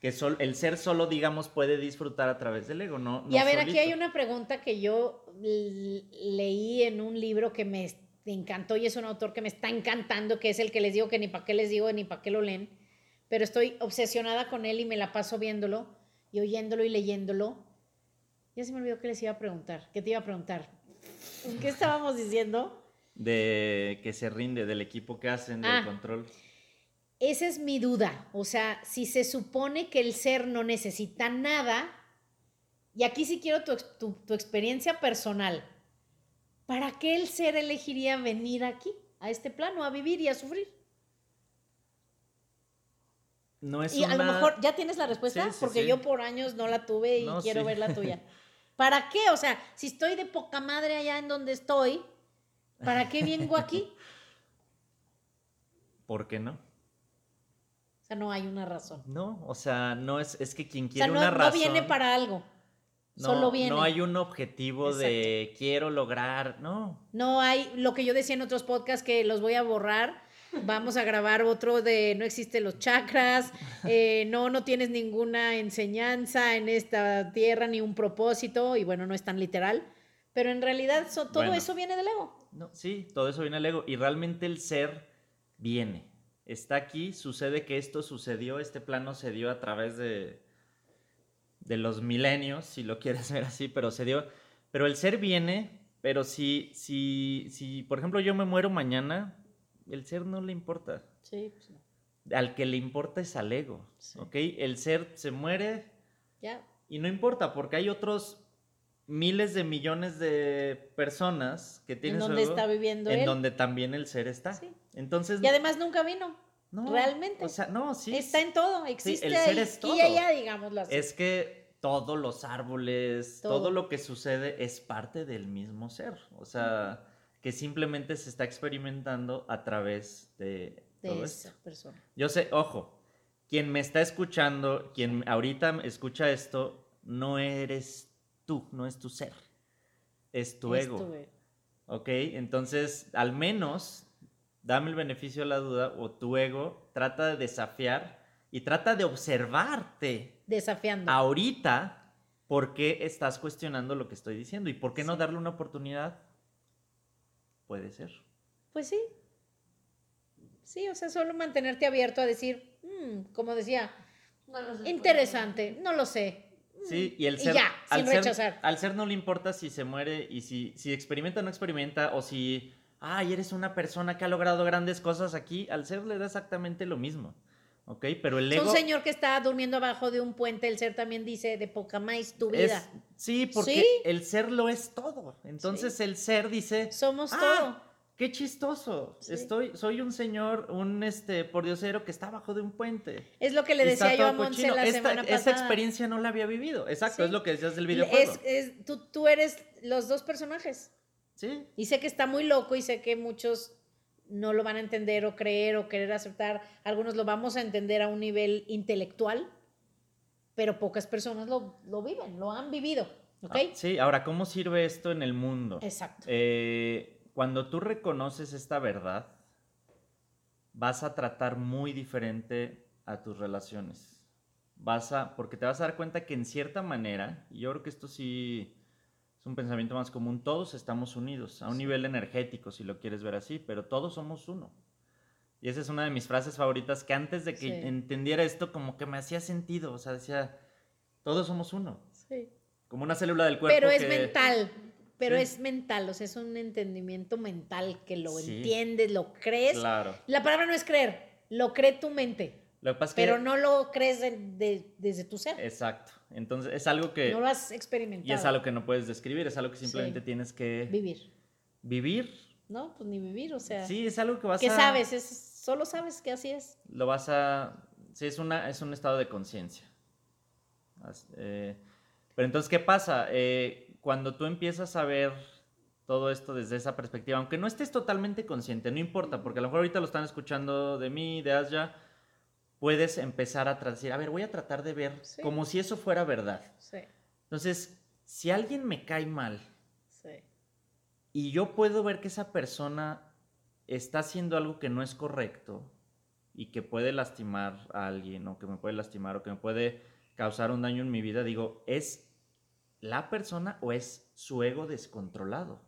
Que sol- el ser solo, digamos, puede disfrutar a través del ego, no. Y a no ver, aquí hay una pregunta que yo leí en un libro que me encantó y es un autor que me está encantando, que es el que les digo que ni para qué les digo ni para qué lo leen, pero estoy obsesionada con él y me la paso viéndolo y oyéndolo y leyéndolo. Ya se me olvidó que les iba a preguntar, que te iba a preguntar. ¿Qué estábamos diciendo? De que se rinde, del equipo que hacen, del Ah. control. Esa es mi duda. O sea, si se supone que el ser no necesita nada, y aquí sí quiero tu, tu- tu experiencia personal, ¿para qué el ser elegiría venir aquí, a este plano, a vivir y a sufrir? No es y a lo mejor ya tienes la respuesta, Sí, sí, porque sí. yo por años no la tuve y No, quiero ver la [LAUGHS] tuya. ¿Para qué? O sea, si estoy de poca madre allá en donde estoy, ¿para qué vengo aquí? [LAUGHS] ¿Por qué no? O sea, no hay una razón. No, o sea, no es, es que quien O sea, quiere no, una no razón. viene para algo. no, solo viene. No hay un objetivo de quiero lograr, no. No hay lo que yo decía en otros podcasts que los voy a borrar. Vamos a grabar otro de no existen los chakras, eh, no, no tienes ninguna enseñanza en esta tierra ni un propósito, y bueno, no es tan literal, pero en realidad so- todo Bueno. eso viene del ego. No, sí, todo eso viene al ego. Y realmente el ser viene. Está aquí, sucede que esto sucedió, este plano se dio a través de, de los milenios, si lo quieres ver así, pero se dio. Pero el ser viene, pero si, si, si, por ejemplo, yo me muero mañana, el ser no le importa. Sí, pues no. Al que le importa es al ego. Sí. ¿Ok? El ser se muere, Ya, Y no importa, porque hay otros miles de millones de personas que tienen su donde ego está viviendo en él. donde también el ser está. Sí. Entonces, y además nunca vino. no, realmente. O sea, no, sí. Está en todo, existe el ser ahí es todo. y allá, digámoslo así. Es que todos los árboles, todo. Todo. lo que sucede es parte del mismo ser. O sea, que simplemente se está experimentando a través de, de todo esa esto. persona. Yo sé, ojo, quien me está escuchando, quien ahorita escucha esto, no eres tú, no es tu ser, es tu Es ego. tu ego. ¿Ok? Entonces, al menos, dame el beneficio de la duda, o tu ego trata de desafiar y trata de observarte Desafiando. ahorita por qué estás cuestionando lo que estoy diciendo y por qué no darle una oportunidad. Puede ser. Pues sí. Sí, o sea, solo mantenerte abierto a decir, "Mm", como decía, No lo sé, interesante, no lo sé. Sí, y el Y ser, ya, al sin ser, rechazar. al ser no le importa si se muere y si, si experimenta o no experimenta, o si, ay, eres una persona que ha logrado grandes cosas aquí, al ser le da exactamente lo mismo, ¿ok? Pero el Es ego un señor que está durmiendo abajo de un puente, el ser también dice, de poca más tu vida. es, sí, porque ¿Sí? el ser lo es todo. Entonces el ser dice, Somos "Ah, todo. qué chistoso. Sí. Estoy, soy un señor, un este pordiosero que está abajo de un puente. Es lo que le decía yo a Monse la esta, semana pasada. esta experiencia no la había vivido. Exacto, es lo que decías del videojuego. Es, es- tú, tú eres los dos personajes. Sí, Y sé que está muy loco y sé que muchos no lo van a entender o creer o querer aceptar. Algunos lo vamos a entender a un nivel intelectual, pero pocas personas lo, lo viven, lo han vivido. Ah, sí, ahora, ¿cómo sirve esto en el mundo? Exacto. Eh, cuando tú reconoces esta verdad, vas a tratar muy diferente a tus relaciones. Vas a, porque te vas a dar cuenta que en cierta manera, y yo creo que esto sí es un pensamiento más común, todos estamos unidos, a un nivel energético, si lo quieres ver así, pero todos somos uno. Y esa es una de mis frases favoritas que antes de que Sí. entendiera esto, como que me hacía sentido, o sea, decía, todos somos uno, Sí. como una célula del cuerpo. Pero es que- mental, pero Sí. es mental, o sea, es un entendimiento mental que lo entiendes, lo crees. Claro. La palabra no es creer, lo cree tu mente, Lo que pasa es que pero no lo crees de- de- desde tu ser. Exacto. Entonces es algo que... no lo has experimentado. y es algo que no puedes describir, es algo que simplemente Sí. tienes que Vivir, vivir. ¿no? Pues ni vivir, o sea. Sí, es algo que vas ¿Qué a... sabes? Es, solo sabes que así es. Lo vas a... Sí, es, una, es un estado de conciencia. Eh, Pero entonces, ¿qué pasa? Eh, cuando tú empiezas a ver todo esto desde esa perspectiva, aunque no estés totalmente consciente, no importa, porque a lo mejor ahorita lo están escuchando de mí, de Asya, puedes empezar a decir, a ver, voy a tratar de ver Sí. como si eso fuera verdad. Sí, Entonces, si alguien me cae mal sí. y yo puedo ver que esa persona está haciendo algo que no es correcto y que puede lastimar a alguien o que me puede lastimar o que me puede causar un daño en mi vida, digo, ¿es la persona o es su ego descontrolado?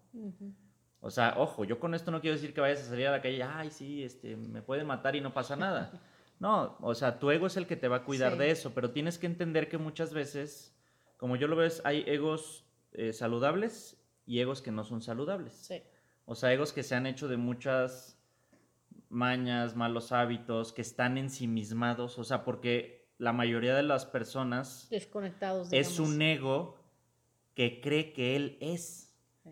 O sea, ojo, yo con esto no quiero decir que vayas a salir a la calle, ay, sí, este, me pueden matar y no pasa nada. [LAUGHS] No, o sea, tu ego es el que te va a cuidar Sí. de eso, pero tienes que entender que muchas veces, como yo lo veo, hay egos eh, saludables y egos que no son saludables. Sí. O sea, egos que se han hecho de muchas mañas, malos hábitos, que están ensimismados, o sea, porque la mayoría de las personas Desconectados. es un ego que cree que él es. Sí.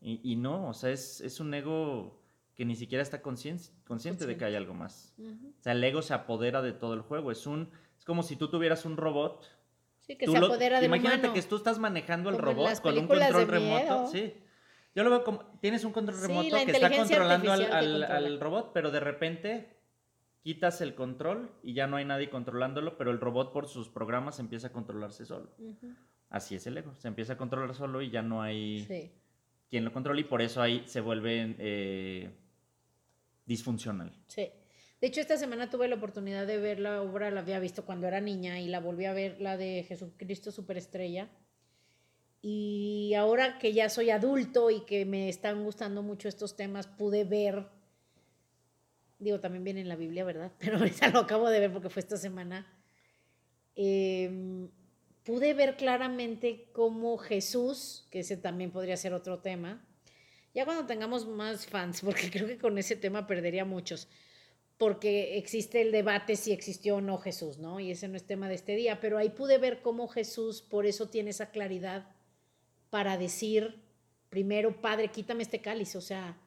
Y, y no, o sea, es, es un ego que ni siquiera está consciente, consciente de que hay algo más. O sea, el ego se apodera de todo el juego. Es un es como si tú tuvieras un robot. Sí, que se lo- apodera del Imagínate humano. que tú estás manejando el Como robot con un control remoto. Sí. Yo lo veo como tienes un control remoto que está controlando al, al- robot, pero de repente quitas el control y ya no hay nadie controlándolo, pero el robot por sus programas empieza a controlarse solo. Así es el ego, se empieza a controlar solo y ya no hay Sí. quien lo controle y por eso ahí se vuelve eh, disfuncional. Sí. De hecho, esta semana tuve la oportunidad de ver la obra, la había visto cuando era niña y la volví a ver, la de Jesucristo Superestrella. Y ahora que ya soy adulto y que me están gustando mucho estos temas, pude ver, digo, también viene en la Biblia, ¿verdad? [LAUGHS] Pero ahorita lo acabo de ver porque fue esta semana. Em, pude ver claramente cómo Jesús, que ese también podría ser otro tema, ya cuando tengamos más fans, [LAUGHS] porque creo que con ese tema perdería muchos, porque existe el debate si existió o no Jesús, ¿no? Y ese no es tema de este día, pero ahí pude ver cómo Jesús por eso tiene esa claridad para decir, primero, Padre, quítame este cáliz, o sea,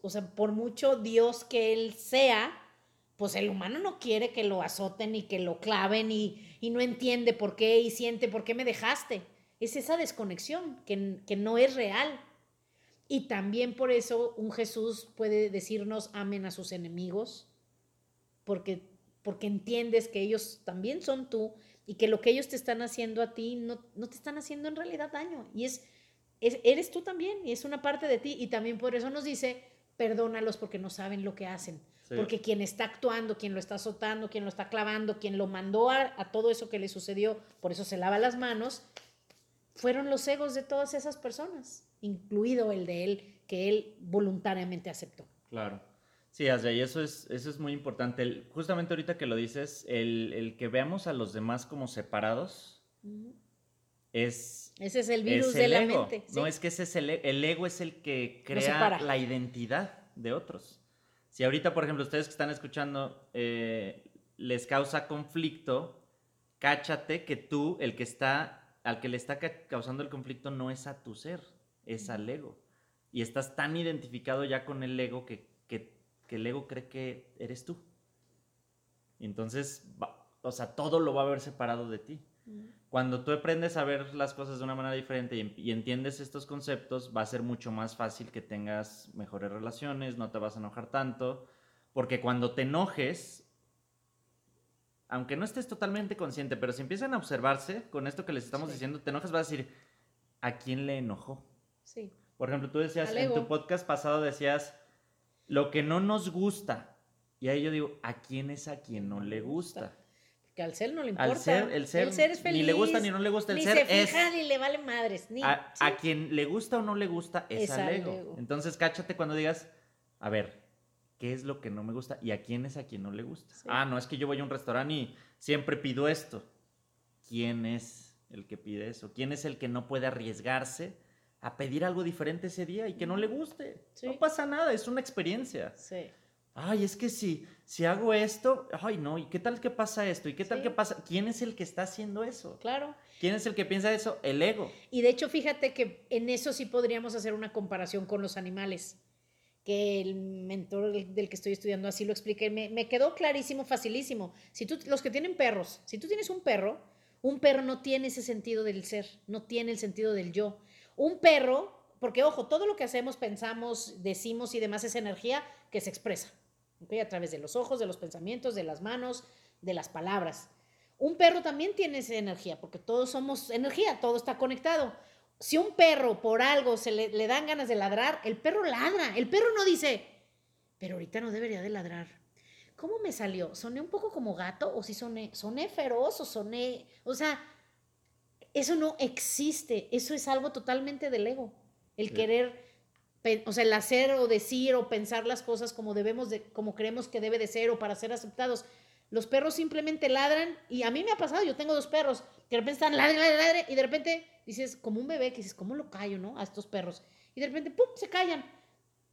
o sea, por mucho Dios que Él sea, pues el humano no quiere que lo azoten y que lo claven y, y no entiende por qué y siente por qué me dejaste. Es esa desconexión que, que no es real. Y también por eso un Jesús puede decirnos amen a sus enemigos, porque, porque entiendes que ellos también son tú y que lo que ellos te están haciendo a ti no, no te están haciendo en realidad daño. Y es, es, eres tú también y es una parte de ti. Y también por eso nos dice, perdónalos porque no saben lo que hacen. Sí. Porque quien está actuando, quien lo está azotando, quien lo está clavando, quien lo mandó a, a todo eso que le sucedió, por eso se lava las manos, fueron los egos de todas esas personas, incluido el de él, que él voluntariamente aceptó. Claro. Sí, Asya, y eso es, eso es muy importante. El- justamente ahorita que lo dices, el, el que veamos a los demás como separados es, Ese es el virus es de el la ego. mente. No es que ese es el, el ego es el que crea la identidad de otros. Si ahorita, por ejemplo, ustedes que están escuchando eh, les causa conflicto, cáchate que tú, el que está, al que le está ca- causando el conflicto no es a tu ser, es al ego. y estás tan identificado ya con el ego que, que, que el ego cree que eres tú. Entonces, va- o sea, todo lo va a ver separado de ti. Cuando tú aprendes a ver las cosas de una manera diferente y, en- y entiendes estos conceptos, va a ser mucho más fácil que tengas mejores relaciones, no te vas a enojar tanto, porque cuando te enojes, aunque no estés totalmente consciente, pero si empiezan a observarse con esto que les estamos Sí. diciendo, te enojas, vas a decir, ¿a quién le enojó? Sí. Por ejemplo, tú decías, en tu podcast pasado decías, lo que no nos gusta. Y ahí yo digo, ¿a quién es a quien no le gusta? Que al ser no le importa. Al ser, el ser, es feliz. ni le gusta ni no le gusta, el ni ser se es... fija ni le vale madres. Ni, A, sí. a quien le gusta o no le gusta es, Es al al ego. ego. Entonces, cáchate cuando digas, a ver, ¿qué es lo que no me gusta? ¿Y a quién es a quien no le gusta? Sí. Ah, no, es que yo voy a un restaurante y siempre pido esto. ¿Quién es el que pide eso? ¿Quién es el que no puede arriesgarse a pedir algo diferente ese día y que no le guste? Sí. No pasa nada, es una experiencia. Sí. Ay, es que si, si hago esto, ay no, ¿y qué tal que pasa esto? ¿Y qué tal Sí. que pasa? ¿Quién es el que está haciendo eso? Claro. ¿Quién es el que piensa eso? El ego. Y de hecho, fíjate que en eso sí podríamos hacer una comparación con los animales, que el mentor del, que estoy estudiando así lo expliqué, me, quedó clarísimo, facilísimo. Si tú, los que tienen perros, si tú tienes un perro, un perro no tiene ese sentido del ser, no tiene el sentido del yo. Un perro, porque ojo, todo lo que hacemos, pensamos, decimos y demás es energía que se expresa, ¿ok? A través de los ojos, de los pensamientos, de las manos, de las palabras. Un perro también tiene esa energía, porque todos somos energía, todo está conectado. Si un perro por algo se le, le dan ganas de ladrar, el perro ladra. El perro no dice, pero ahorita no debería de ladrar. ¿Cómo me salió? ¿Soné un poco como gato o si soné, soné feroz o soné... O sea, eso no existe. Eso es algo totalmente del ego. El Sí. querer, o sea, el hacer o decir o pensar las cosas como debemos de, como creemos que debe de ser o para ser aceptados. Los perros simplemente ladran y a mí me ha pasado, yo tengo dos perros que de repente están ladre, ladre, ladre y de repente dices, como un bebé, que dices, ¿cómo lo callo, no? A estos perros. Y de repente, ¡pum!, se callan.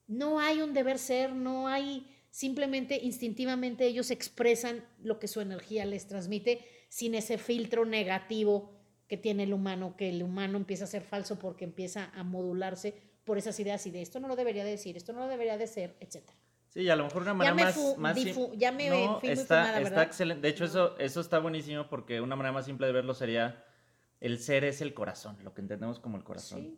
No hay un deber ser, no hay, simplemente instintivamente ellos expresan lo que su energía les transmite sin ese filtro negativo que tiene el humano, que el humano empieza a ser falso porque empieza a modularse por esas ideas y de esto no lo debería decir, esto no lo debería de ser, etcétera. Sí, y a lo mejor una Ya manera me más, más difu- ya me no, fui muy está, fumada, está excelente. De hecho, No. eso, eso está buenísimo porque una manera más simple de verlo sería el ser es el corazón, lo que entendemos como el corazón. Sí.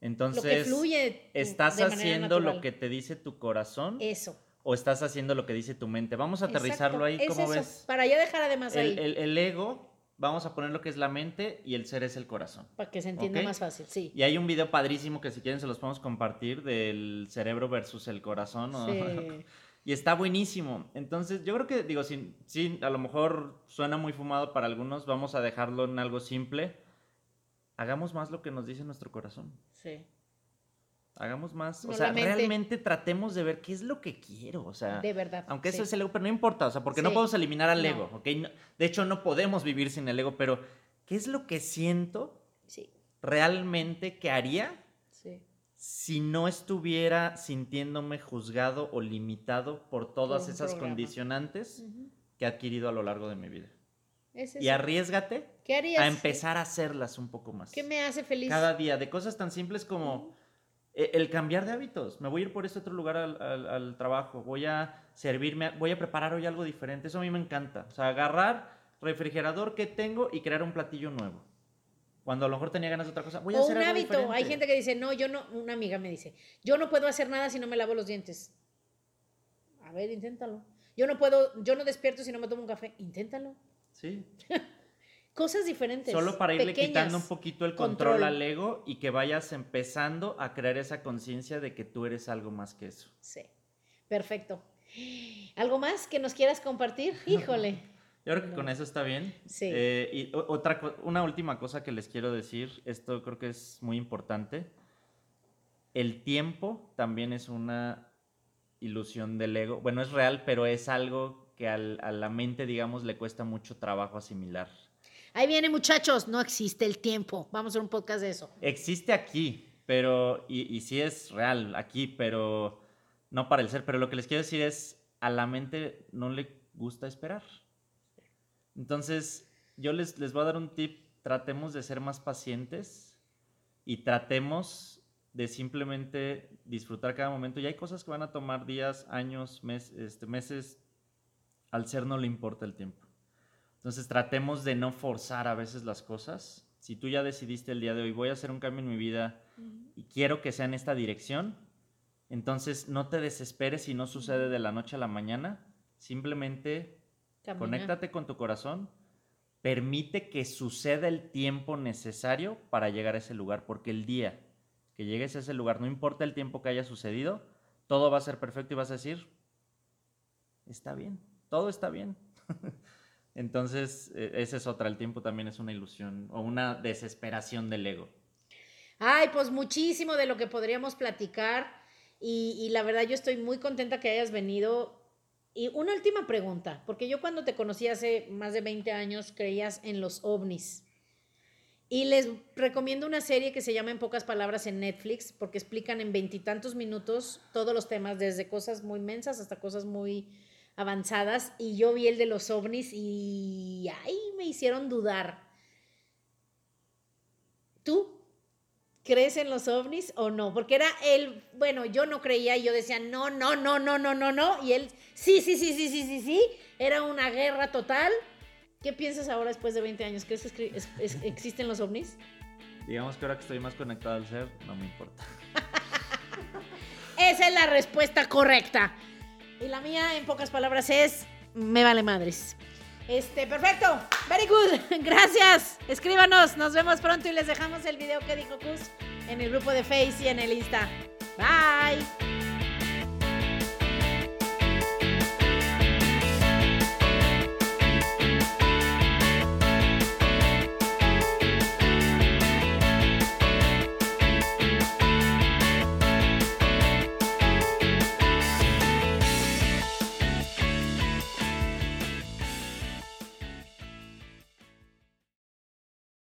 Entonces, lo que fluye tu- ¿estás de haciendo lo que te dice tu corazón Eso. o estás haciendo lo que dice tu mente? Vamos a aterrizarlo exacto, ahí, es ¿cómo eso, ves? Para ya dejar además ahí, El, el- el ego, vamos a poner lo que es la mente y el ser es el corazón. para que se entienda más fácil, sí. Y hay un video padrísimo que si quieren se los podemos compartir del cerebro versus el corazón. ¿no? Sí. [LAUGHS] Y está buenísimo. Entonces, yo creo que, digo, sí, sí, a lo mejor suena muy fumado para algunos, vamos a dejarlo en algo simple. Hagamos más lo que nos dice nuestro corazón. sí. Hagamos más. O No, sea, realmente tratemos de ver qué es lo que quiero. O sea, De verdad. aunque eso sí. es el ego, pero no importa. O sea, porque no Sí. podemos eliminar al No. ego, ¿ok? No- de hecho, no podemos vivir sin el ego, pero ¿qué es lo que siento Sí, realmente que haría si no estuviera sintiéndome juzgado o limitado por todas esas programa. condicionantes Ujú. que he adquirido a lo largo de mi vida. Es Y eso. arriesgate ¿Qué harías? a empezar a hacerlas un poco más. ¿Qué me hace feliz? Cada día, de cosas tan simples como eh, el cambiar de hábitos. Me voy a ir por este otro lugar al, al- al trabajo, voy a servirme, voy a preparar hoy algo diferente. Eso a mí me encanta. O sea, agarrar refrigerador que tengo y crear un platillo nuevo. Cuando a lo mejor tenía ganas de otra cosa, voy a o hacer un algo hábito. diferente. Hay gente que dice, no, yo no, una amiga me dice, yo no puedo hacer nada si no me lavo los dientes. A ver, inténtalo. Yo no puedo, yo no despierto si no me tomo un café. Inténtalo. Sí. [LAUGHS] Cosas diferentes. Solo para irle pequeñas. quitando un poquito el control, Control. al ego y que vayas empezando a crear esa conciencia de que tú eres algo más que eso. Sí. Perfecto. ¿Algo más que nos quieras compartir? [LAUGHS] Híjole. Yo creo que No. con eso está bien. Sí. Eh, y otra, una última cosa que les quiero decir, esto creo que es muy importante. El tiempo también es una ilusión del ego. Bueno, es real, pero es algo que al- a la mente, digamos, le cuesta mucho trabajo asimilar. Ahí viene, muchachos. No existe el tiempo. Vamos a hacer un podcast de eso. Existe aquí, pero, y, y sí es real aquí, pero no para el ser. Pero lo que les quiero decir es, a la mente no le gusta esperar. Entonces, yo les, les voy a dar un tip, tratemos de ser más pacientes y tratemos de simplemente disfrutar cada momento. Y hay cosas que van a tomar días, años, mes, este, meses. Al ser no le importa el tiempo. Entonces tratemos de no forzar a veces las cosas. Si tú ya decidiste el día de hoy, voy a hacer un cambio en mi vida y quiero que sea en esta dirección, entonces no te desesperes si no sucede de la noche a la mañana. Simplemente Camina. conéctate con tu corazón. Permite que suceda el tiempo necesario para llegar a ese lugar, porque el día que llegues a ese lugar, no importa el tiempo que haya sucedido, todo va a ser perfecto y vas a decir, está bien, todo está bien. [LAUGHS] Entonces, eh, esa es otra, el tiempo también es una ilusión o una desesperación del ego. Ay, pues muchísimo de lo que podríamos platicar. Y, y la verdad, yo estoy muy contenta que hayas venido. Y una última pregunta, porque yo cuando te conocí hace más de 20 años creías en los ovnis. Y les recomiendo una serie que se llama En pocas palabras en Netflix, porque explican en veintitantos minutos todos los temas, desde cosas muy mensas hasta cosas muy avanzadas. Y yo vi el de los ovnis y ahí me hicieron dudar. ¿Tú crees en los ovnis o no? Porque era él, bueno, yo no creía y yo decía, no, no, no, no, no, no, no. Y él, sí, sí, sí, sí, sí, sí, sí. Era una guerra total. ¿Qué piensas ahora después de 20 años? ¿Crees que escri- es- es- existen los ovnis? Digamos que ahora que estoy más conectado al ser, no me importa. [LAUGHS] Esa es la respuesta correcta. Y la mía, en pocas palabras, es me vale madres. Este, perfecto. Very good. [LAUGHS] Gracias. Escríbanos. Nos vemos pronto y les dejamos el video que dijo Cus en el grupo de Face y en el Insta. Bye.